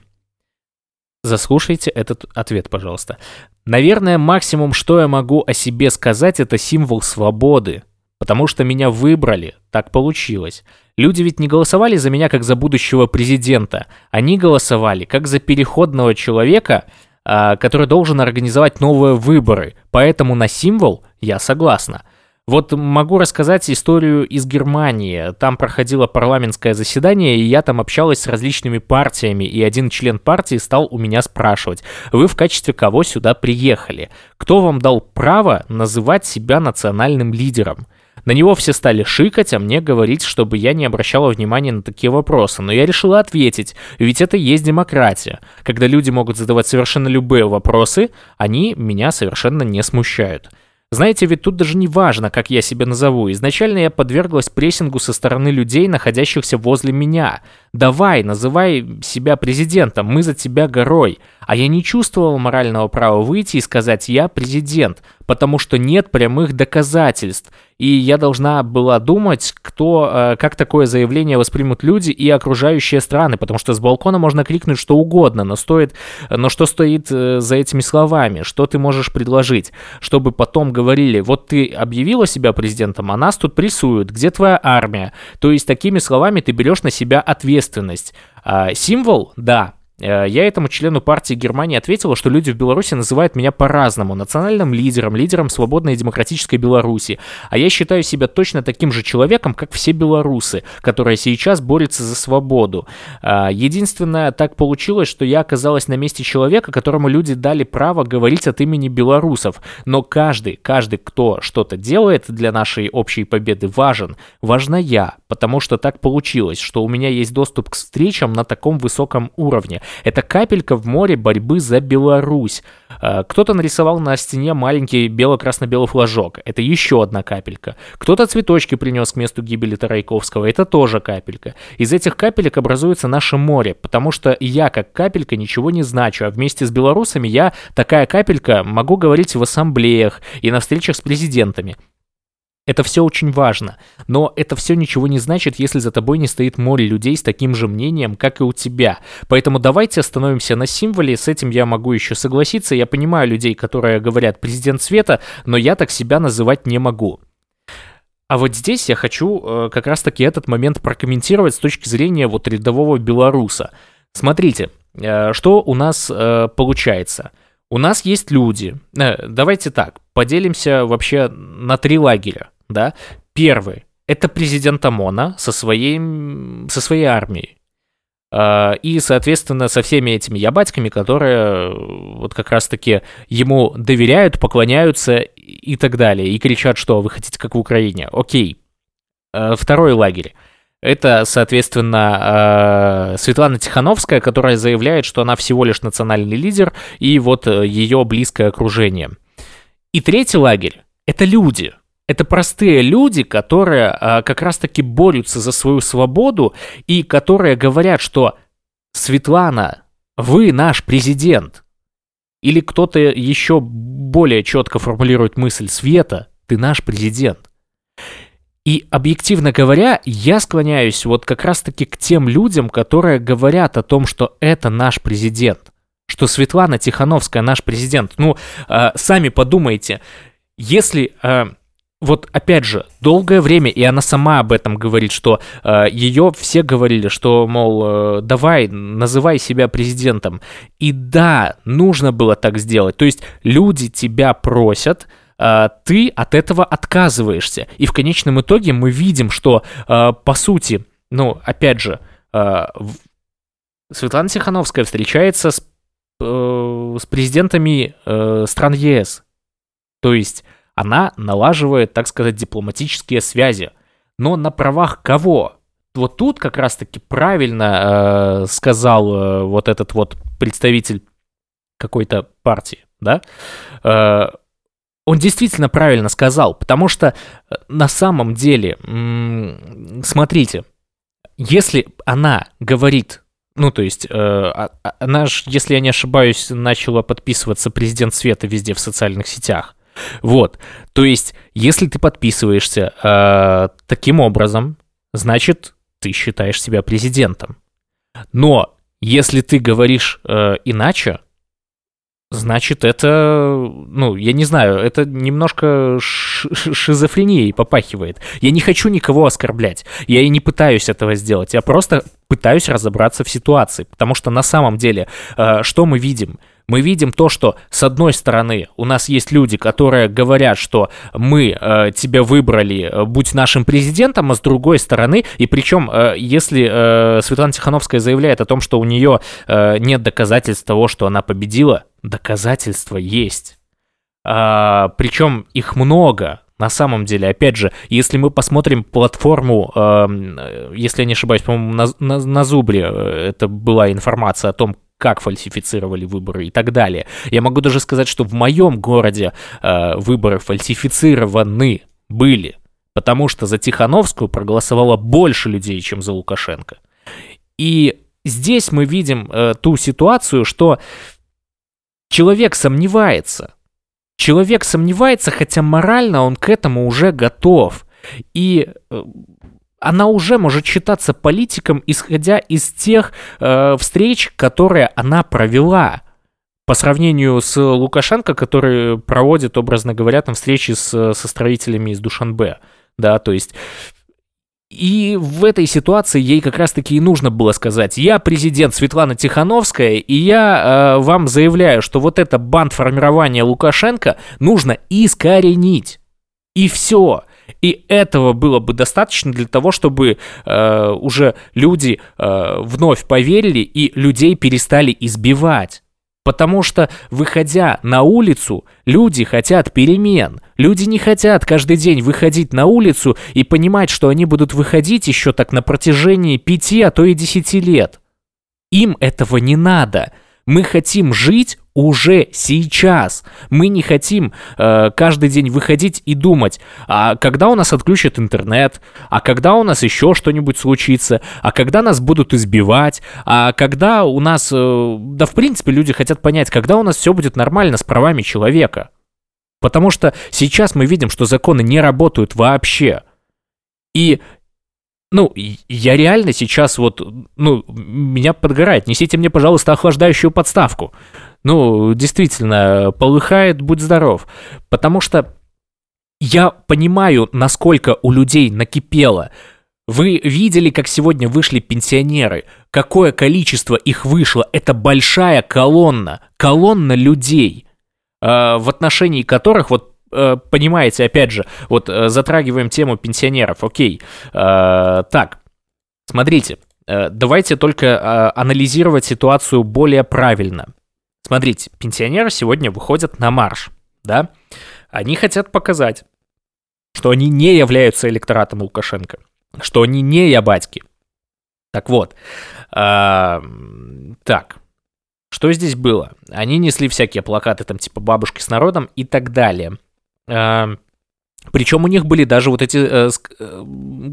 Заслушайте этот ответ, пожалуйста. Наверное, максимум, что я могу о себе сказать, это символ свободы, Потому что меня выбрали, так получилось. Люди ведь не голосовали за меня как за будущего президента. Они голосовали как за переходного человека, а, который должен организовать новые выборы. Поэтому на символ я согласна. Вот могу рассказать историю из Германии. Там проходило парламентское заседание, и я там общалась с различными партиями, и один член партии стал у меня спрашивать, вы в качестве кого сюда приехали? Кто вам дал право называть себя национальным лидером? На него все стали шикать, а мне говорить, чтобы я не обращала внимания на такие вопросы. Но я решила ответить, ведь это есть демократия. Когда люди могут задавать совершенно любые вопросы, они меня совершенно не смущают. Знаете, ведь тут даже не важно, как я себя назову. Изначально я подверглась прессингу со стороны людей, находящихся возле меня. Давай, называй себя президентом, мы за тебя горой. А я не чувствовал морального права выйти и сказать «я президент», потому что нет прямых доказательств. И я должна была думать, кто, э, как такое заявление воспримут люди и окружающие страны, потому что с балкона можно крикнуть что угодно, но стоит, но что стоит э, за этими словами, что ты можешь предложить, чтобы потом говорили, вот ты объявила себя президентом, а нас тут прессуют, где твоя армия? То есть такими словами ты берешь на себя ответственность. А, символ, да, я этому члену партии Германии ответила, что люди в Беларуси называют меня по-разному. Национальным лидером, лидером свободной и демократической Беларуси. А я считаю себя точно таким же человеком, как все белорусы, которые сейчас борются за свободу. А, единственное, так получилось, что я оказалась на месте человека, которому люди дали право говорить от имени белорусов. Но каждый, каждый, кто что-то делает для нашей общей победы, важен. Важна я, потому что так получилось, что у меня есть доступ к встречам на таком высоком уровне. Это капелька в море борьбы за Беларусь. Э, кто-то нарисовал на стене маленький бело-красно-белый флажок. Это еще одна капелька. Кто-то цветочки принес к месту гибели Тарайковского. Это тоже капелька. Из этих капелек образуется наше море, потому что я как капелька ничего не значу, а вместе с белорусами я такая капелька могу говорить в ассамблеях и на встречах с президентами. Это все очень важно, но это все ничего не значит, если за тобой не стоит море людей с таким же мнением, как и у тебя. Поэтому давайте остановимся на символе, с этим я могу еще согласиться. Я понимаю людей, которые говорят «президент света», но я так себя называть не могу. А вот здесь я хочу э, как раз-таки этот момент прокомментировать с точки зрения вот рядового белоруса. Смотрите, э, что у нас э, получается. У нас есть люди, э, давайте так, поделимся вообще на три лагеря да, первый — это президент ОМОНа со, своей, со своей армией. А, и, соответственно, со всеми этими ябатьками, которые вот как раз-таки ему доверяют, поклоняются и так далее, и кричат, что вы хотите как в Украине. Окей. А, второй лагерь. Это, соответственно, а, Светлана Тихановская, которая заявляет, что она всего лишь национальный лидер, и вот э, ее близкое окружение. И третий лагерь — это люди — это простые люди, которые а, как раз-таки борются за свою свободу и которые говорят, что Светлана, вы наш президент. Или кто-то еще более четко формулирует мысль Света, ты наш президент. И объективно говоря, я склоняюсь вот как раз-таки к тем людям, которые говорят о том, что это наш президент, что Светлана Тихановская наш президент. Ну, э, сами подумайте, если э, вот опять же, долгое время, и она сама об этом говорит, что э, ее все говорили, что, мол, э, давай, называй себя президентом. И да, нужно было так сделать. То есть люди тебя просят, э, ты от этого отказываешься. И в конечном итоге мы видим, что, э, по сути, ну, опять же, э, Светлана Тихановская встречается с, э, с президентами э, стран ЕС. То есть она налаживает, так сказать, дипломатические связи. Но на правах кого? Вот тут как раз-таки правильно э, сказал э, вот этот вот представитель какой-то партии, да? Э, он действительно правильно сказал, потому что э, на самом деле, смотрите, если она говорит ну, то есть, э, а, а, она же, если я не ошибаюсь, начала подписываться президент Света везде в социальных сетях. Вот. То есть, если ты подписываешься э, таким образом, значит, ты считаешь себя президентом. Но если ты говоришь э, иначе, значит, это, ну, я не знаю, это немножко шизофренией попахивает. Я не хочу никого оскорблять. Я и не пытаюсь этого сделать. Я просто пытаюсь разобраться в ситуации. Потому что на самом деле, э, что мы видим? Мы видим то, что с одной стороны у нас есть люди, которые говорят, что мы э, тебя выбрали, э, будь нашим президентом, а с другой стороны, и причем, э, если э, Светлана Тихановская заявляет о том, что у нее э, нет доказательств того, что она победила, доказательства есть. А, причем их много, на самом деле, опять же, если мы посмотрим платформу, э, если я не ошибаюсь, по-моему, на, на, на Зубре э, это была информация о том, как фальсифицировали выборы и так далее. Я могу даже сказать, что в моем городе э, выборы фальсифицированы были, потому что за Тихановскую проголосовало больше людей, чем за Лукашенко. И здесь мы видим э, ту ситуацию, что человек сомневается. Человек сомневается, хотя морально он к этому уже готов. И э, она уже может считаться политиком, исходя из тех э, встреч, которые она провела. По сравнению с Лукашенко, который проводит, образно говоря, там встречи с, со строителями из Душанбе. Да, то есть и в этой ситуации ей как раз-таки и нужно было сказать, я президент Светлана Тихановская, и я э, вам заявляю, что вот это банд формирования Лукашенко нужно искоренить. И все. И этого было бы достаточно для того, чтобы э, уже люди э, вновь поверили и людей перестали избивать. Потому что, выходя на улицу, люди хотят перемен. Люди не хотят каждый день выходить на улицу и понимать, что они будут выходить еще так на протяжении пяти, а то и десяти лет. Им этого не надо. Мы хотим жить уже сейчас. Мы не хотим э, каждый день выходить и думать, а когда у нас отключат интернет, а когда у нас еще что-нибудь случится, а когда нас будут избивать, а когда у нас... Э, да, в принципе, люди хотят понять, когда у нас все будет нормально с правами человека. Потому что сейчас мы видим, что законы не работают вообще. И ну, я реально сейчас вот, ну, меня подгорает. Несите мне, пожалуйста, охлаждающую подставку. Ну, действительно, полыхает, будь здоров. Потому что я понимаю, насколько у людей накипело. Вы видели, как сегодня вышли пенсионеры? Какое количество их вышло? Это большая колонна. Колонна людей, э, в отношении которых вот понимаете, опять же, вот э, затрагиваем тему пенсионеров, окей. Э, так, смотрите, давайте только анализировать ситуацию более правильно. Смотрите, пенсионеры сегодня выходят на марш, да? Они хотят показать, что они не являются электоратом Лукашенко, что они не ябатьки. Так вот, так, что здесь было? Они несли всякие плакаты, там, типа «Бабушки с народом» и так далее. Причем у них были даже вот эти э, э,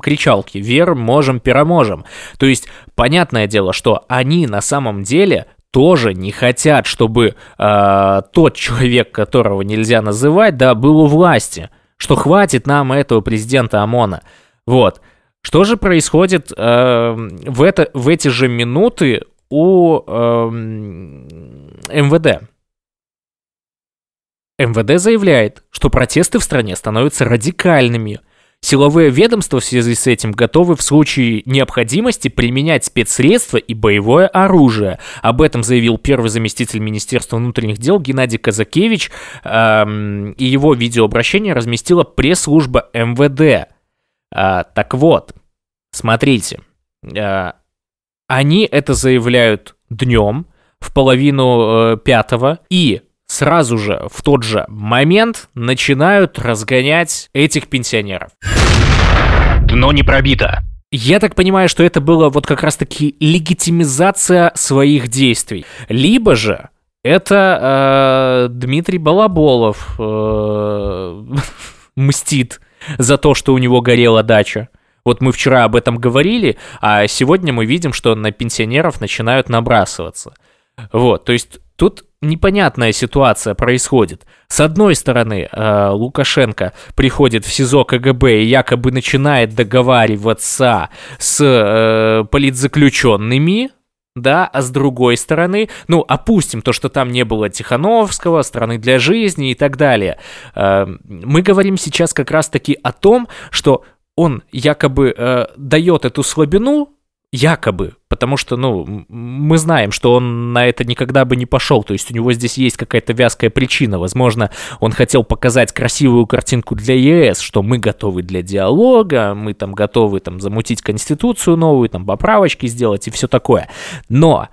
кричалки «Вер, можем, пироможем». То есть, понятное дело, что они на самом деле тоже не хотят, чтобы э, тот человек, которого нельзя называть, да, был у власти. Что хватит нам этого президента ОМОНа. Вот. Что же происходит э, в, это, в эти же минуты у э, МВД? МВД заявляет, что протесты в стране становятся радикальными. Силовые ведомства в связи с этим готовы в случае необходимости применять спецсредства и боевое оружие. Об этом заявил первый заместитель Министерства внутренних дел Геннадий Казакевич, эм, и его видеообращение разместила пресс-служба МВД. Э, так вот, смотрите, э, они это заявляют днем в половину э, пятого, и сразу же в тот же момент начинают разгонять этих пенсионеров. Дно не пробито. Я так понимаю, что это было вот как раз-таки легитимизация своих действий. Либо же это э, Дмитрий Балаболов э, мстит за то, что у него горела дача. Вот мы вчера об этом говорили, а сегодня мы видим, что на пенсионеров начинают набрасываться. Вот, то есть тут непонятная ситуация происходит. С одной стороны, э, Лукашенко приходит в СИЗО КГБ и якобы начинает договариваться с э, политзаключенными, да, а с другой стороны, ну, опустим то, что там не было Тихановского, страны для жизни и так далее. Э, мы говорим сейчас как раз-таки о том, что он якобы э, дает эту слабину Якобы, потому что, ну, мы знаем, что он на это никогда бы не пошел, то есть у него здесь есть какая-то вязкая причина. Возможно, он хотел показать красивую картинку для ЕС, что мы готовы для диалога, мы там готовы там замутить конституцию новую, там поправочки сделать и все такое. Но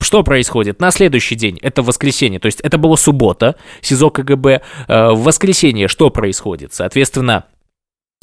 что происходит? На следующий день, это воскресенье, то есть это была суббота, СИЗО КГБ, э, в воскресенье что происходит? Соответственно, Э,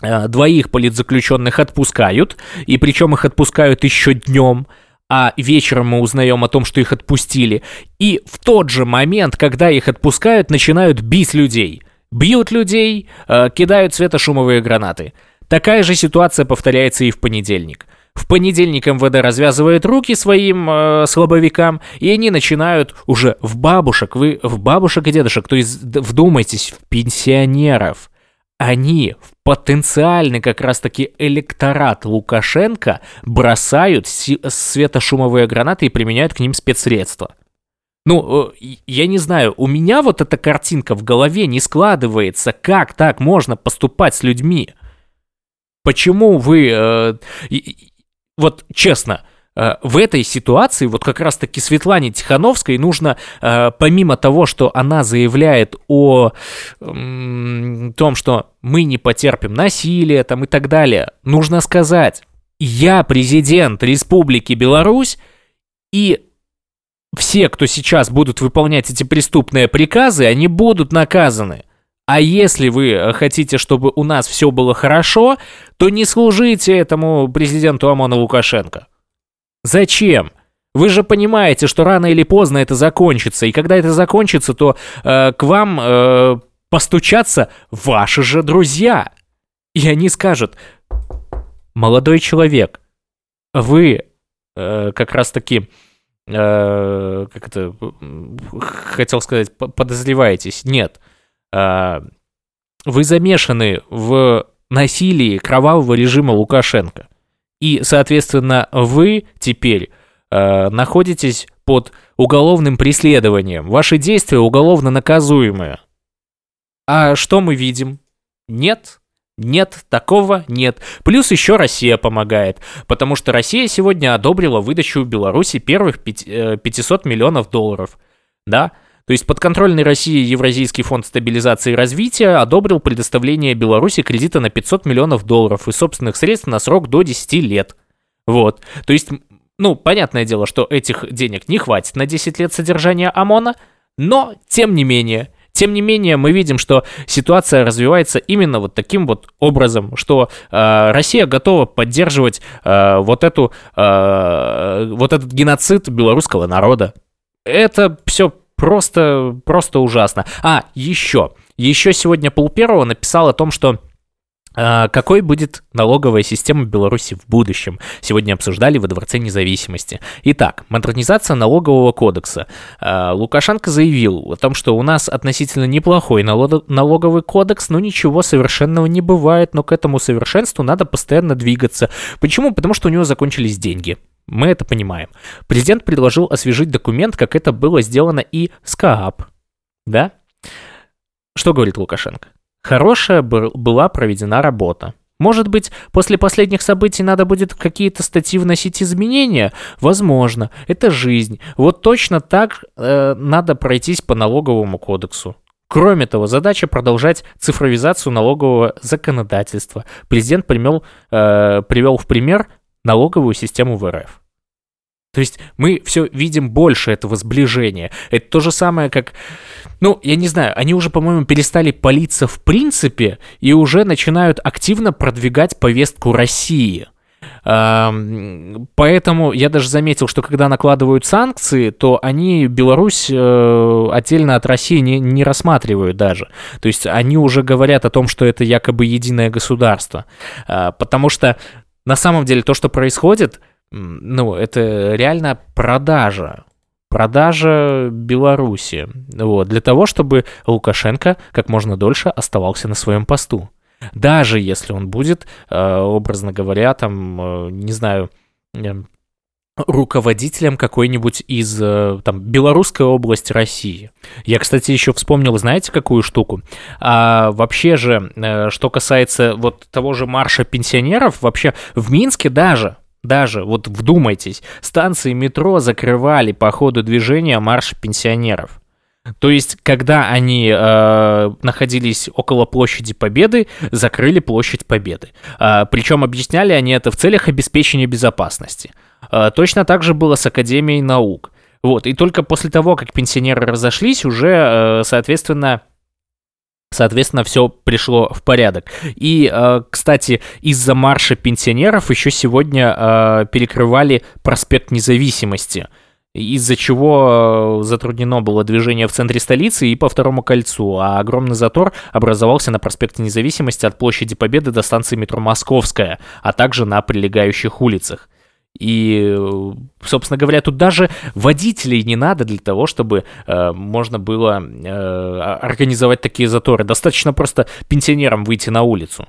двоих политзаключенных отпускают, и причем их отпускают еще днем, а вечером мы узнаем о том, что их отпустили. И в тот же момент, когда их отпускают, начинают бить людей. Бьют людей, э, кидают светошумовые гранаты. Такая же ситуация повторяется и в понедельник. В понедельник МВД развязывает руки своим э, слабовикам, и они начинают уже в бабушек, вы в бабушек и дедушек, то есть вдумайтесь, в пенсионеров они в потенциальный как раз-таки электорат Лукашенко бросают светошумовые гранаты и применяют к ним спецсредства. Ну, э, я не знаю, у меня вот эта картинка в голове не складывается, как так можно поступать с людьми. Почему вы... Э, вот честно, в этой ситуации вот как раз-таки Светлане Тихановской нужно, э, помимо того, что она заявляет о том, что мы не потерпим насилие там и так далее, нужно сказать, я президент Республики Беларусь, и все, кто сейчас будут выполнять эти преступные приказы, они будут наказаны. А если вы хотите, чтобы у нас все было хорошо, то не служите этому президенту ОМОНа Лукашенко. Зачем? Вы же понимаете, что рано или поздно это закончится, и когда это закончится, то э, к вам э, постучатся ваши же друзья. И они скажут, молодой человек, вы э, как раз-таки, э, как это, хотел сказать, подозреваетесь. Нет. Э, вы замешаны в насилии кровавого режима Лукашенко. И, соответственно, вы теперь э, находитесь под уголовным преследованием. Ваши действия уголовно наказуемые. А что мы видим? Нет, нет, такого нет. Плюс еще Россия помогает, потому что Россия сегодня одобрила выдачу Беларуси первых 500 э, миллионов долларов. Да? То есть подконтрольный России Евразийский фонд стабилизации и развития одобрил предоставление Беларуси кредита на 500 миллионов долларов и собственных средств на срок до 10 лет. Вот. То есть, ну, понятное дело, что этих денег не хватит на 10 лет содержания ОМОНа, но, тем не менее, тем не менее, мы видим, что ситуация развивается именно вот таким вот образом, что э, Россия готова поддерживать э, вот эту э, вот этот геноцид белорусского народа. Это все Просто, просто ужасно. А, еще. Еще сегодня Полперова написал о том, что а, какой будет налоговая система Беларуси в будущем? Сегодня обсуждали во Дворце независимости. Итак, модернизация налогового кодекса. А, Лукашенко заявил о том, что у нас относительно неплохой налоговый кодекс, но ничего совершенного не бывает, но к этому совершенству надо постоянно двигаться. Почему? Потому что у него закончились деньги. Мы это понимаем. Президент предложил освежить документ, как это было сделано и с КААП. Да? Что говорит Лукашенко? Хорошая была проведена работа. Может быть, после последних событий надо будет какие-то статьи вносить изменения? Возможно, это жизнь. Вот точно так э, надо пройтись по налоговому кодексу. Кроме того, задача продолжать цифровизацию налогового законодательства. Президент привел, э, привел в пример налоговую систему в РФ. То есть мы все видим больше этого сближения. Это то же самое, как... Ну, я не знаю, они уже, по-моему, перестали палиться в принципе и уже начинают активно продвигать повестку России. Поэтому я даже заметил, что когда накладывают санкции, то они Беларусь э, отдельно от России не, не рассматривают даже. То есть они уже говорят о том, что это якобы единое государство. А, потому что на самом деле то, что происходит, ну, это реально продажа. Продажа Беларуси. Вот, для того, чтобы Лукашенко как можно дольше оставался на своем посту. Даже если он будет, э, образно говоря, там, э, не знаю, эм, руководителем какой-нибудь из э, там белорусской области России. Я, кстати, еще вспомнил, знаете, какую штуку? А, вообще же, что касается вот того же марша пенсионеров, вообще в Минске даже даже, вот вдумайтесь, станции метро закрывали по ходу движения марш пенсионеров. То есть, когда они э, находились около площади Победы, закрыли площадь Победы. Э, причем объясняли они это в целях обеспечения безопасности. А, точно так же было с Академией наук. Вот, и только после того, как пенсионеры разошлись, уже, э, соответственно, Соответственно, все пришло в порядок. И, э, кстати, из-за марша пенсионеров еще сегодня э, перекрывали проспект независимости, из-за чего затруднено было движение в центре столицы и по второму кольцу, а огромный затор образовался на проспекте независимости от площади Победы до станции метро Московская, а также на прилегающих улицах. И, собственно говоря, тут даже водителей не надо для того, чтобы э, можно было э, организовать такие заторы. Достаточно просто пенсионерам выйти на улицу.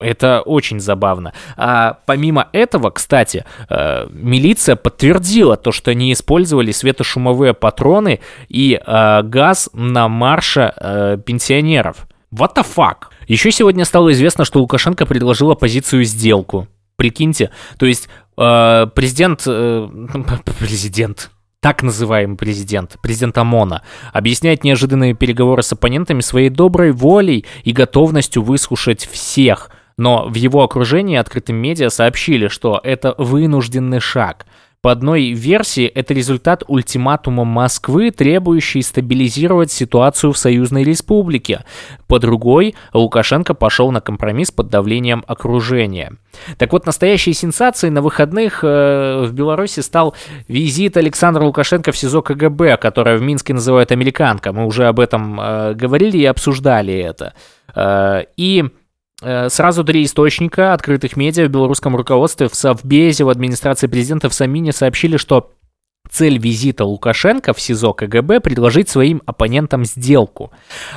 Это очень забавно. А помимо этого, кстати, э, милиция подтвердила то, что они использовали светошумовые патроны и э, газ на марше э, пенсионеров. What the fuck? Еще сегодня стало известно, что Лукашенко предложил оппозицию сделку. Прикиньте, то есть президент, э, президент, так называемый президент, президент ОМОНа, объясняет неожиданные переговоры с оппонентами своей доброй волей и готовностью выслушать всех. Но в его окружении открытым медиа сообщили, что это вынужденный шаг. По одной версии, это результат ультиматума Москвы, требующий стабилизировать ситуацию в Союзной Республике. По другой, Лукашенко пошел на компромисс под давлением окружения. Так вот, настоящей сенсацией на выходных э, в Беларуси стал визит Александра Лукашенко в СИЗО КГБ, которое в Минске называют «Американка». Мы уже об этом э, говорили и обсуждали это. Э, и сразу три источника открытых медиа в белорусском руководстве, в Совбезе, в администрации президента, в Самине сообщили, что цель визита Лукашенко в СИЗО КГБ предложить своим оппонентам сделку.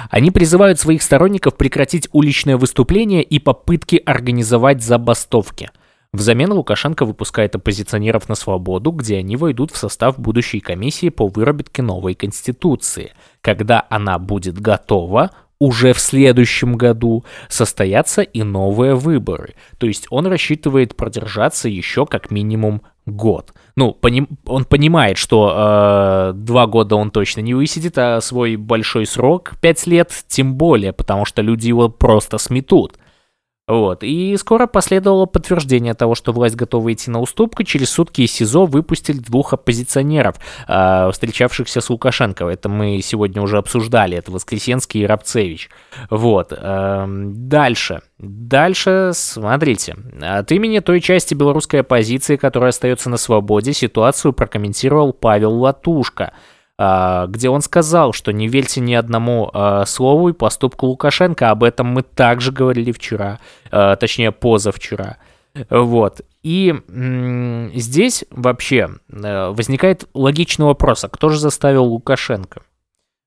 Они призывают своих сторонников прекратить уличное выступление и попытки организовать забастовки. Взамен Лукашенко выпускает оппозиционеров на свободу, где они войдут в состав будущей комиссии по выработке новой конституции. Когда она будет готова, уже в следующем году состоятся и новые выборы. То есть он рассчитывает продержаться еще как минимум год. Ну, поним, он понимает, что э, два года он точно не высидит, а свой большой срок, пять лет, тем более, потому что люди его просто сметут. Вот. И скоро последовало подтверждение того, что власть готова идти на уступку. Через сутки из СИЗО выпустили двух оппозиционеров, э, встречавшихся с Лукашенко. Это мы сегодня уже обсуждали. Это Воскресенский и Рабцевич. Вот. Э, дальше. Дальше, смотрите. От имени той части белорусской оппозиции, которая остается на свободе, ситуацию прокомментировал Павел Латушка – а, где он сказал, что не верьте ни одному а, слову и поступку Лукашенко. Об этом мы также говорили вчера, а, точнее позавчера. Вот. И здесь вообще возникает логичный вопрос, а кто же заставил Лукашенко?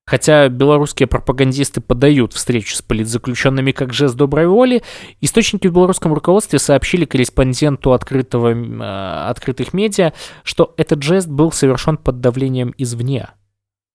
Хотя белорусские пропагандисты подают встречу с политзаключенными как жест доброй воли, источники в белорусском руководстве сообщили корреспонденту открытого, открытых медиа, что этот жест был совершен под давлением извне.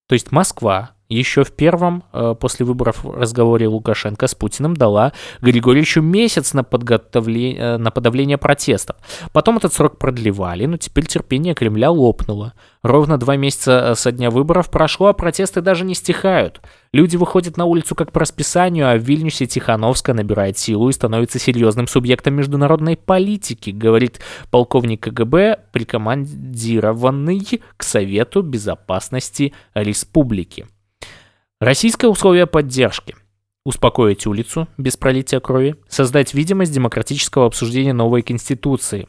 То есть Москва еще в первом э, после выборов разговоре Лукашенко с Путиным дала Григорьевичу месяц на, подготовление, э, на подавление протестов. Потом этот срок продлевали, но теперь терпение Кремля лопнуло. Ровно два месяца э, со дня выборов прошло, а протесты даже не стихают. Люди выходят на улицу как по расписанию, а в Вильнюсе Тихановская набирает силу и становится серьезным субъектом международной политики, говорит полковник КГБ, прикомандированный к Совету Безопасности Республики. Российское условие поддержки. Успокоить улицу без пролития крови, создать видимость демократического обсуждения новой конституции.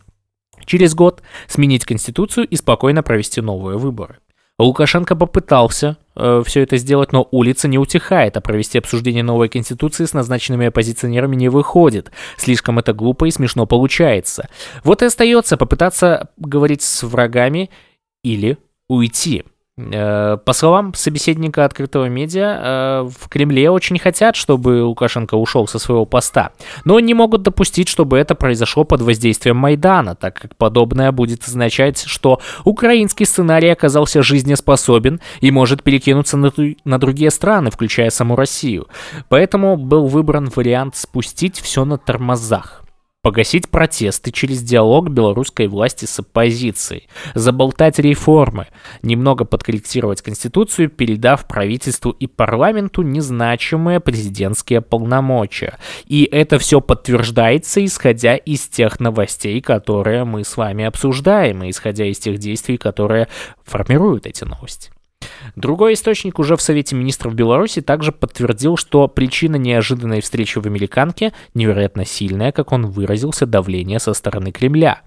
Через год сменить конституцию и спокойно провести новые выборы. Лукашенко попытался э, все это сделать, но улица не утихает, а провести обсуждение новой конституции с назначенными оппозиционерами не выходит. Слишком это глупо и смешно получается. Вот и остается попытаться говорить с врагами или уйти. Э, по словам собеседника открытого медиа, э, в Кремле очень хотят, чтобы Лукашенко ушел со своего поста, но не могут допустить, чтобы это произошло под воздействием Майдана, так как подобное будет означать, что украинский сценарий оказался жизнеспособен и может перекинуться на, на другие страны, включая саму Россию. Поэтому был выбран вариант спустить все на тормозах погасить протесты через диалог белорусской власти с оппозицией, заболтать реформы, немного подкорректировать Конституцию, передав правительству и парламенту незначимые президентские полномочия. И это все подтверждается, исходя из тех новостей, которые мы с вами обсуждаем, и исходя из тех действий, которые формируют эти новости. Другой источник уже в Совете министров Беларуси также подтвердил, что причина неожиданной встречи в Американке невероятно сильная, как он выразился, давление со стороны Кремля.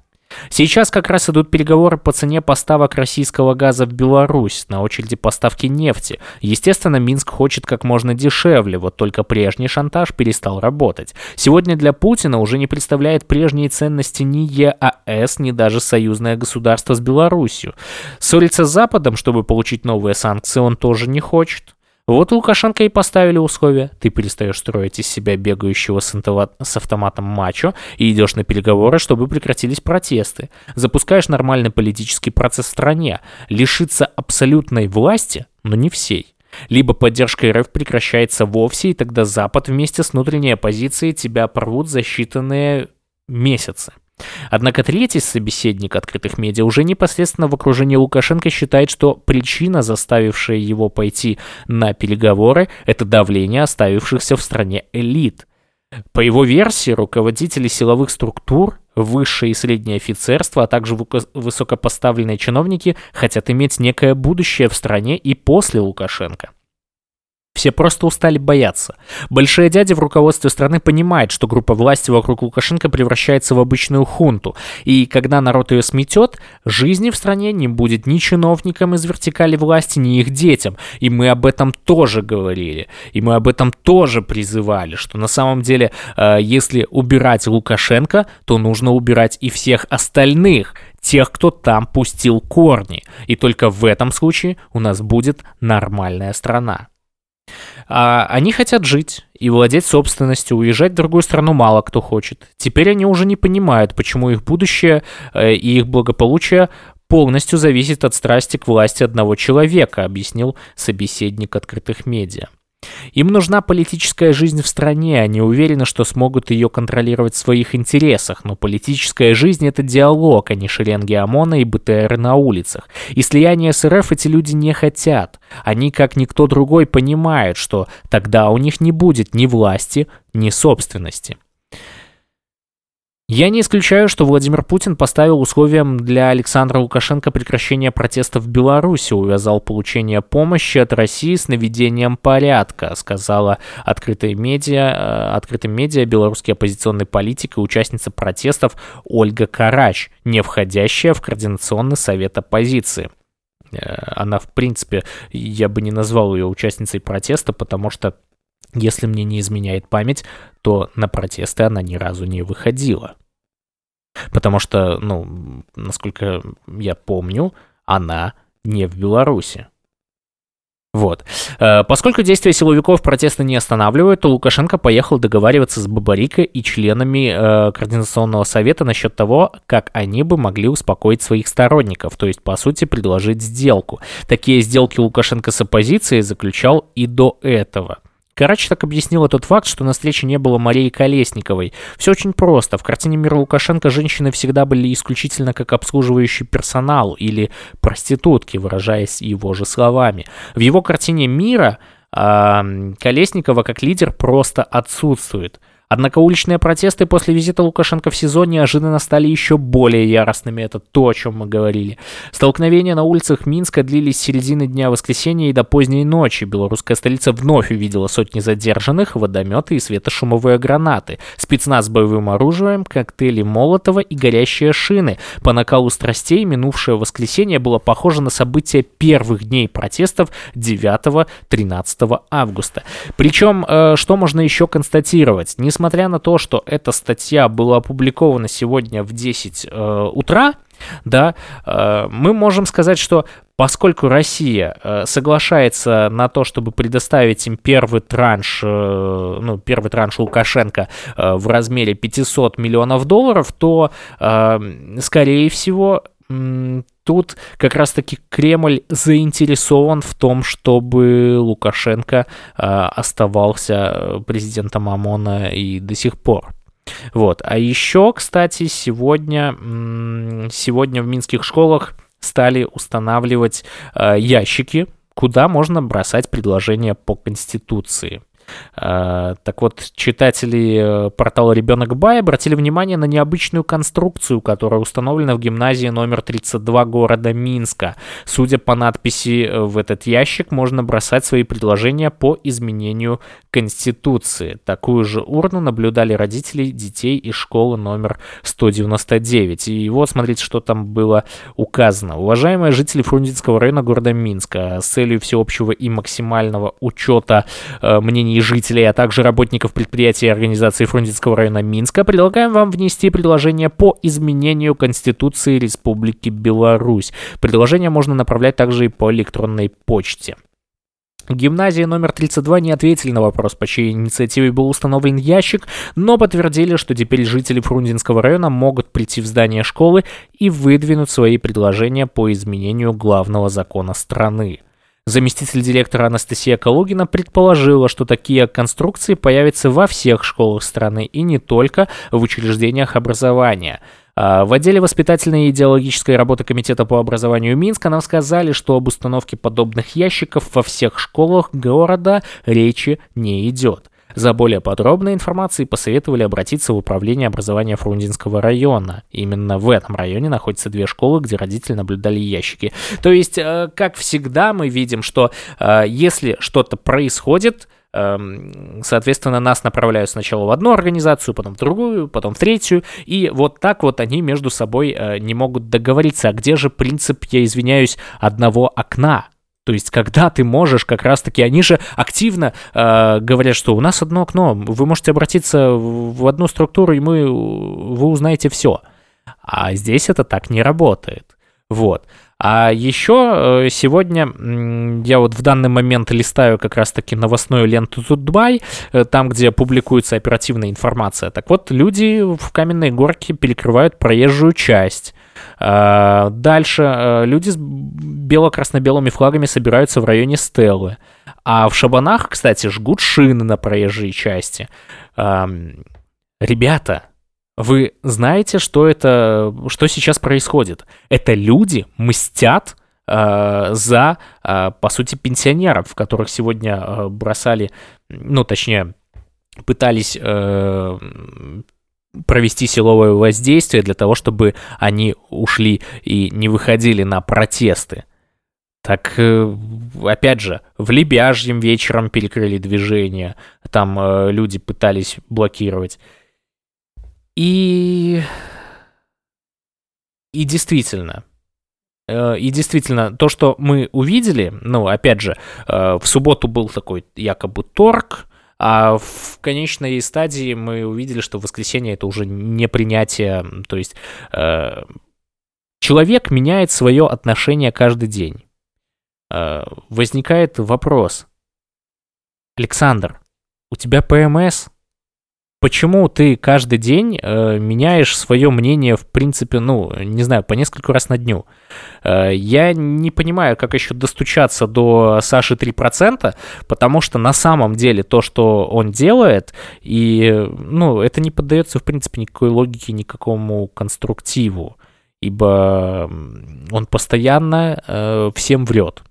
Сейчас как раз идут переговоры по цене поставок российского газа в Беларусь, на очереди поставки нефти. Естественно, Минск хочет как можно дешевле, вот только прежний шантаж перестал работать. Сегодня для Путина уже не представляет прежние ценности ни ЕАЭС, ни даже союзное государство с Беларусью. Ссориться с Западом, чтобы получить новые санкции, он тоже не хочет. Вот Лукашенко и поставили условия. Ты перестаешь строить из себя бегающего с, автоматом мачо и идешь на переговоры, чтобы прекратились протесты. Запускаешь нормальный политический процесс в стране. Лишиться абсолютной власти, но не всей. Либо поддержка РФ прекращается вовсе, и тогда Запад вместе с внутренней оппозицией тебя порвут за считанные месяцы. Однако третий собеседник открытых медиа уже непосредственно в окружении Лукашенко считает, что причина, заставившая его пойти на переговоры, это давление оставившихся в стране элит. По его версии, руководители силовых структур высшее и среднее офицерство, а также высокопоставленные чиновники хотят иметь некое будущее в стране и после Лукашенко. Все просто устали бояться. Большие дяди в руководстве страны понимают, что группа власти вокруг Лукашенко превращается в обычную хунту. И когда народ ее сметет, жизни в стране не будет ни чиновникам из вертикали власти, ни их детям. И мы об этом тоже говорили. И мы об этом тоже призывали, что на самом деле, э, если убирать Лукашенко, то нужно убирать и всех остальных тех, кто там пустил корни. И только в этом случае у нас будет нормальная страна. А они хотят жить и владеть собственностью, уезжать в другую страну мало кто хочет. Теперь они уже не понимают, почему их будущее э, и их благополучие полностью зависит от страсти к власти одного человека, объяснил собеседник открытых медиа. Им нужна политическая жизнь в стране, они уверены, что смогут ее контролировать в своих интересах, но политическая жизнь — это диалог, а не шеренги ОМОНа и БТР на улицах. И слияние с РФ эти люди не хотят. Они, как никто другой, понимают, что тогда у них не будет ни власти, ни собственности. Я не исключаю, что Владимир Путин поставил условием для Александра Лукашенко прекращение протестов в Беларуси, увязал получение помощи от России с наведением порядка, сказала открытые медиа, э, открытым медиа белорусский оппозиционный политик и участница протестов Ольга Карач, не входящая в Координационный совет оппозиции. Э, она, в принципе, я бы не назвал ее участницей протеста, потому что если мне не изменяет память, то на протесты она ни разу не выходила. Потому что, ну, насколько я помню, она не в Беларуси. Вот. Э, поскольку действия силовиков протеста не останавливают, то Лукашенко поехал договариваться с Бабарико и членами э, Координационного совета насчет того, как они бы могли успокоить своих сторонников, то есть, по сути, предложить сделку. Такие сделки Лукашенко с оппозицией заключал и до этого – Карач так объяснила тот факт, что на встрече не было Марии Колесниковой. Все очень просто. В картине мира Лукашенко женщины всегда были исключительно как обслуживающий персонал или проститутки, выражаясь его же словами. В его картине мира Колесникова как лидер просто отсутствует. Однако уличные протесты после визита Лукашенко в СИЗО неожиданно стали еще более яростными. Это то, о чем мы говорили. Столкновения на улицах Минска длились с середины дня воскресенья и до поздней ночи. Белорусская столица вновь увидела сотни задержанных, водометы и светошумовые гранаты, спецназ с боевым оружием, коктейли Молотова и горящие шины. По накалу страстей минувшее воскресенье было похоже на события первых дней протестов 9-13 августа. Причем, э, что можно еще констатировать? Несмотря несмотря на то, что эта статья была опубликована сегодня в 10 э, утра, да, э, мы можем сказать, что поскольку Россия э, соглашается на то, чтобы предоставить им первый транш, э, ну, первый транш Лукашенко э, в размере 500 миллионов долларов, то, э, скорее всего, тут как раз-таки Кремль заинтересован в том, чтобы Лукашенко э, оставался президентом ОМОНа и до сих пор. Вот. А еще, кстати, сегодня, сегодня в минских школах стали устанавливать э, ящики, куда можно бросать предложения по Конституции. А, так вот, читатели э, портала «Ребенок Бай» обратили внимание на необычную конструкцию, которая установлена в гимназии номер 32 города Минска. Судя по надписи э, в этот ящик, можно бросать свои предложения по изменению Конституции. Такую же урну наблюдали родители детей из школы номер 199. И вот, смотрите, что там было указано. Уважаемые жители Фрунзенского района города Минска, с целью всеобщего и максимального учета э, жителей, а также работников предприятий и организации Фрунзенского района Минска, предлагаем вам внести предложение по изменению Конституции Республики Беларусь. Предложение можно направлять также и по электронной почте. Гимназия номер 32 не ответили на вопрос, по чьей инициативе был установлен ящик, но подтвердили, что теперь жители Фрунзенского района могут прийти в здание школы и выдвинуть свои предложения по изменению главного закона страны. Заместитель директора Анастасия Калугина предположила, что такие конструкции появятся во всех школах страны и не только в учреждениях образования. А, в отделе воспитательной и идеологической работы Комитета по образованию Минска нам сказали, что об установке подобных ящиков во всех школах города речи не идет. За более подробной информацией посоветовали обратиться в управление образования Фрунзенского района. Именно в этом районе находятся две школы, где родители наблюдали ящики. То есть, э, как всегда, мы видим, что э, если что-то происходит, эм, Соответственно, нас направляют сначала в одну организацию, потом в другую, потом в третью, и вот так вот они между собой э, не могут договориться. А где же принцип, я извиняюсь, одного окна? То есть, когда ты можешь, как раз-таки, они же активно э, говорят, что у нас одно окно, вы можете обратиться в одну структуру, и мы, вы узнаете все. А здесь это так не работает. Вот. А еще э, сегодня я вот в данный момент листаю как раз-таки новостную ленту Тутбай, э, там, где публикуется оперативная информация. Так вот, люди в Каменной Горке перекрывают проезжую часть. А, дальше э, люди с бело-красно-белыми флагами собираются в районе Стеллы. А в Шабанах, кстати, жгут шины на проезжей части. Ребята, вы знаете, что это, что сейчас происходит? Это люди мстят э, за, э, по сути, пенсионеров, которых сегодня бросали, ну, точнее, пытались э, провести силовое воздействие для того, чтобы они ушли и не выходили на протесты. Так, э, опять же, в Лебяжьем вечером перекрыли движение, там э, люди пытались блокировать. И... И действительно, э, и действительно, то, что мы увидели, ну, опять же, э, в субботу был такой якобы торг, а в конечной стадии мы увидели, что воскресенье это уже не принятие, то есть э, человек меняет свое отношение каждый день. Возникает вопрос. Александр, у тебя ПМС? Почему ты каждый день э, меняешь свое мнение, в принципе, ну, не знаю, по несколько раз на дню? Э, я не понимаю, как еще достучаться до Саши 3%, потому что на самом деле то, что он делает, и, ну, это не поддается, в принципе, никакой логике, никакому конструктиву, ибо он постоянно э, всем врет.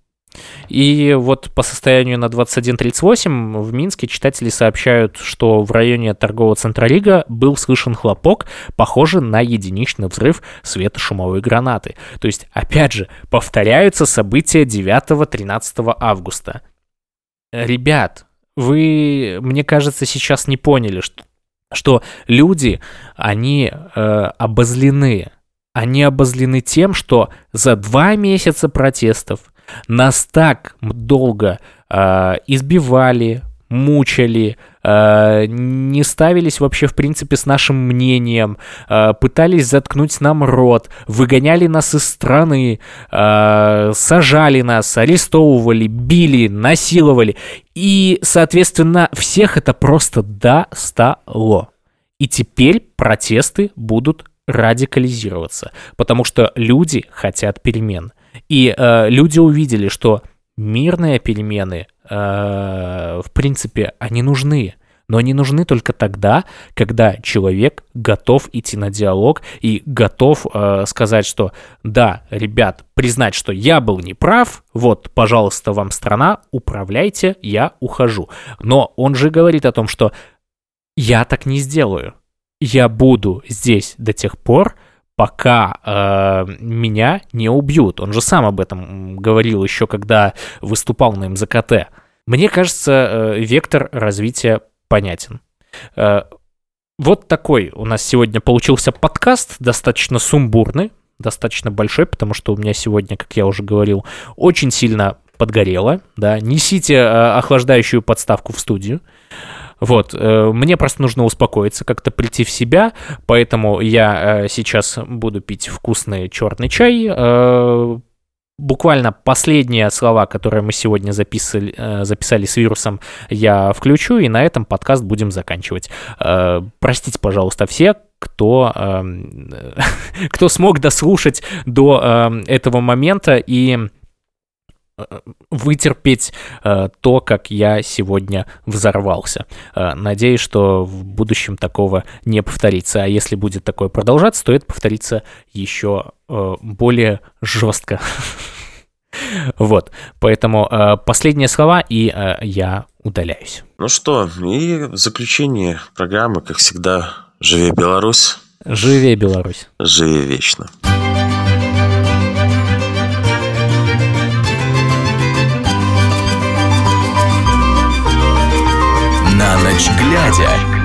И вот по состоянию на 21.38 в Минске читатели сообщают, что в районе торгового центра Рига был слышен хлопок, похожий на единичный взрыв светошумовой гранаты. То есть, опять же, повторяются события 9-13 августа. Ребят, вы, мне кажется, сейчас не поняли, что, что люди, они э, обозлены. Они обозлены тем, что за два месяца протестов нас так долго э, избивали, мучали, э, не ставились вообще в принципе с нашим мнением, э, пытались заткнуть нам рот, выгоняли нас из страны, э, сажали нас, арестовывали, били, насиловали. И, соответственно, всех это просто достало. И теперь протесты будут радикализироваться, потому что люди хотят перемен. И э, люди увидели, что мирные перемены, э, в принципе, они нужны. Но они нужны только тогда, когда человек готов идти на диалог и готов э, сказать, что да, ребят, признать, что я был неправ, вот, пожалуйста, вам страна, управляйте, я ухожу. Но он же говорит о том, что я так не сделаю. Я буду здесь до тех пор, пока э, меня не убьют. Он же сам об этом говорил еще, когда выступал на МЗКТ. Мне кажется, э, вектор развития понятен. Э, вот такой у нас сегодня получился подкаст, достаточно сумбурный, достаточно большой, потому что у меня сегодня, как я уже говорил, очень сильно подгорело. Да, несите э, охлаждающую подставку в студию. Вот, э, мне просто нужно успокоиться, как-то прийти в себя, поэтому я э, сейчас буду пить вкусный черный чай. Э, буквально последние слова, которые мы сегодня записали, записали с вирусом, я включу, и на этом подкаст будем заканчивать. Простите, пожалуйста, все, кто, кто смог дослушать до этого момента и вытерпеть э, то, как я сегодня взорвался. Э, надеюсь, что в будущем такого не повторится. А если будет такое продолжаться, то это повторится еще э, более жестко. Вот, поэтому э, последние слова, и э, я удаляюсь. Ну что, и в заключение программы, как всегда, живи Беларусь. Живи Беларусь. Живи вечно. На ночь глядя.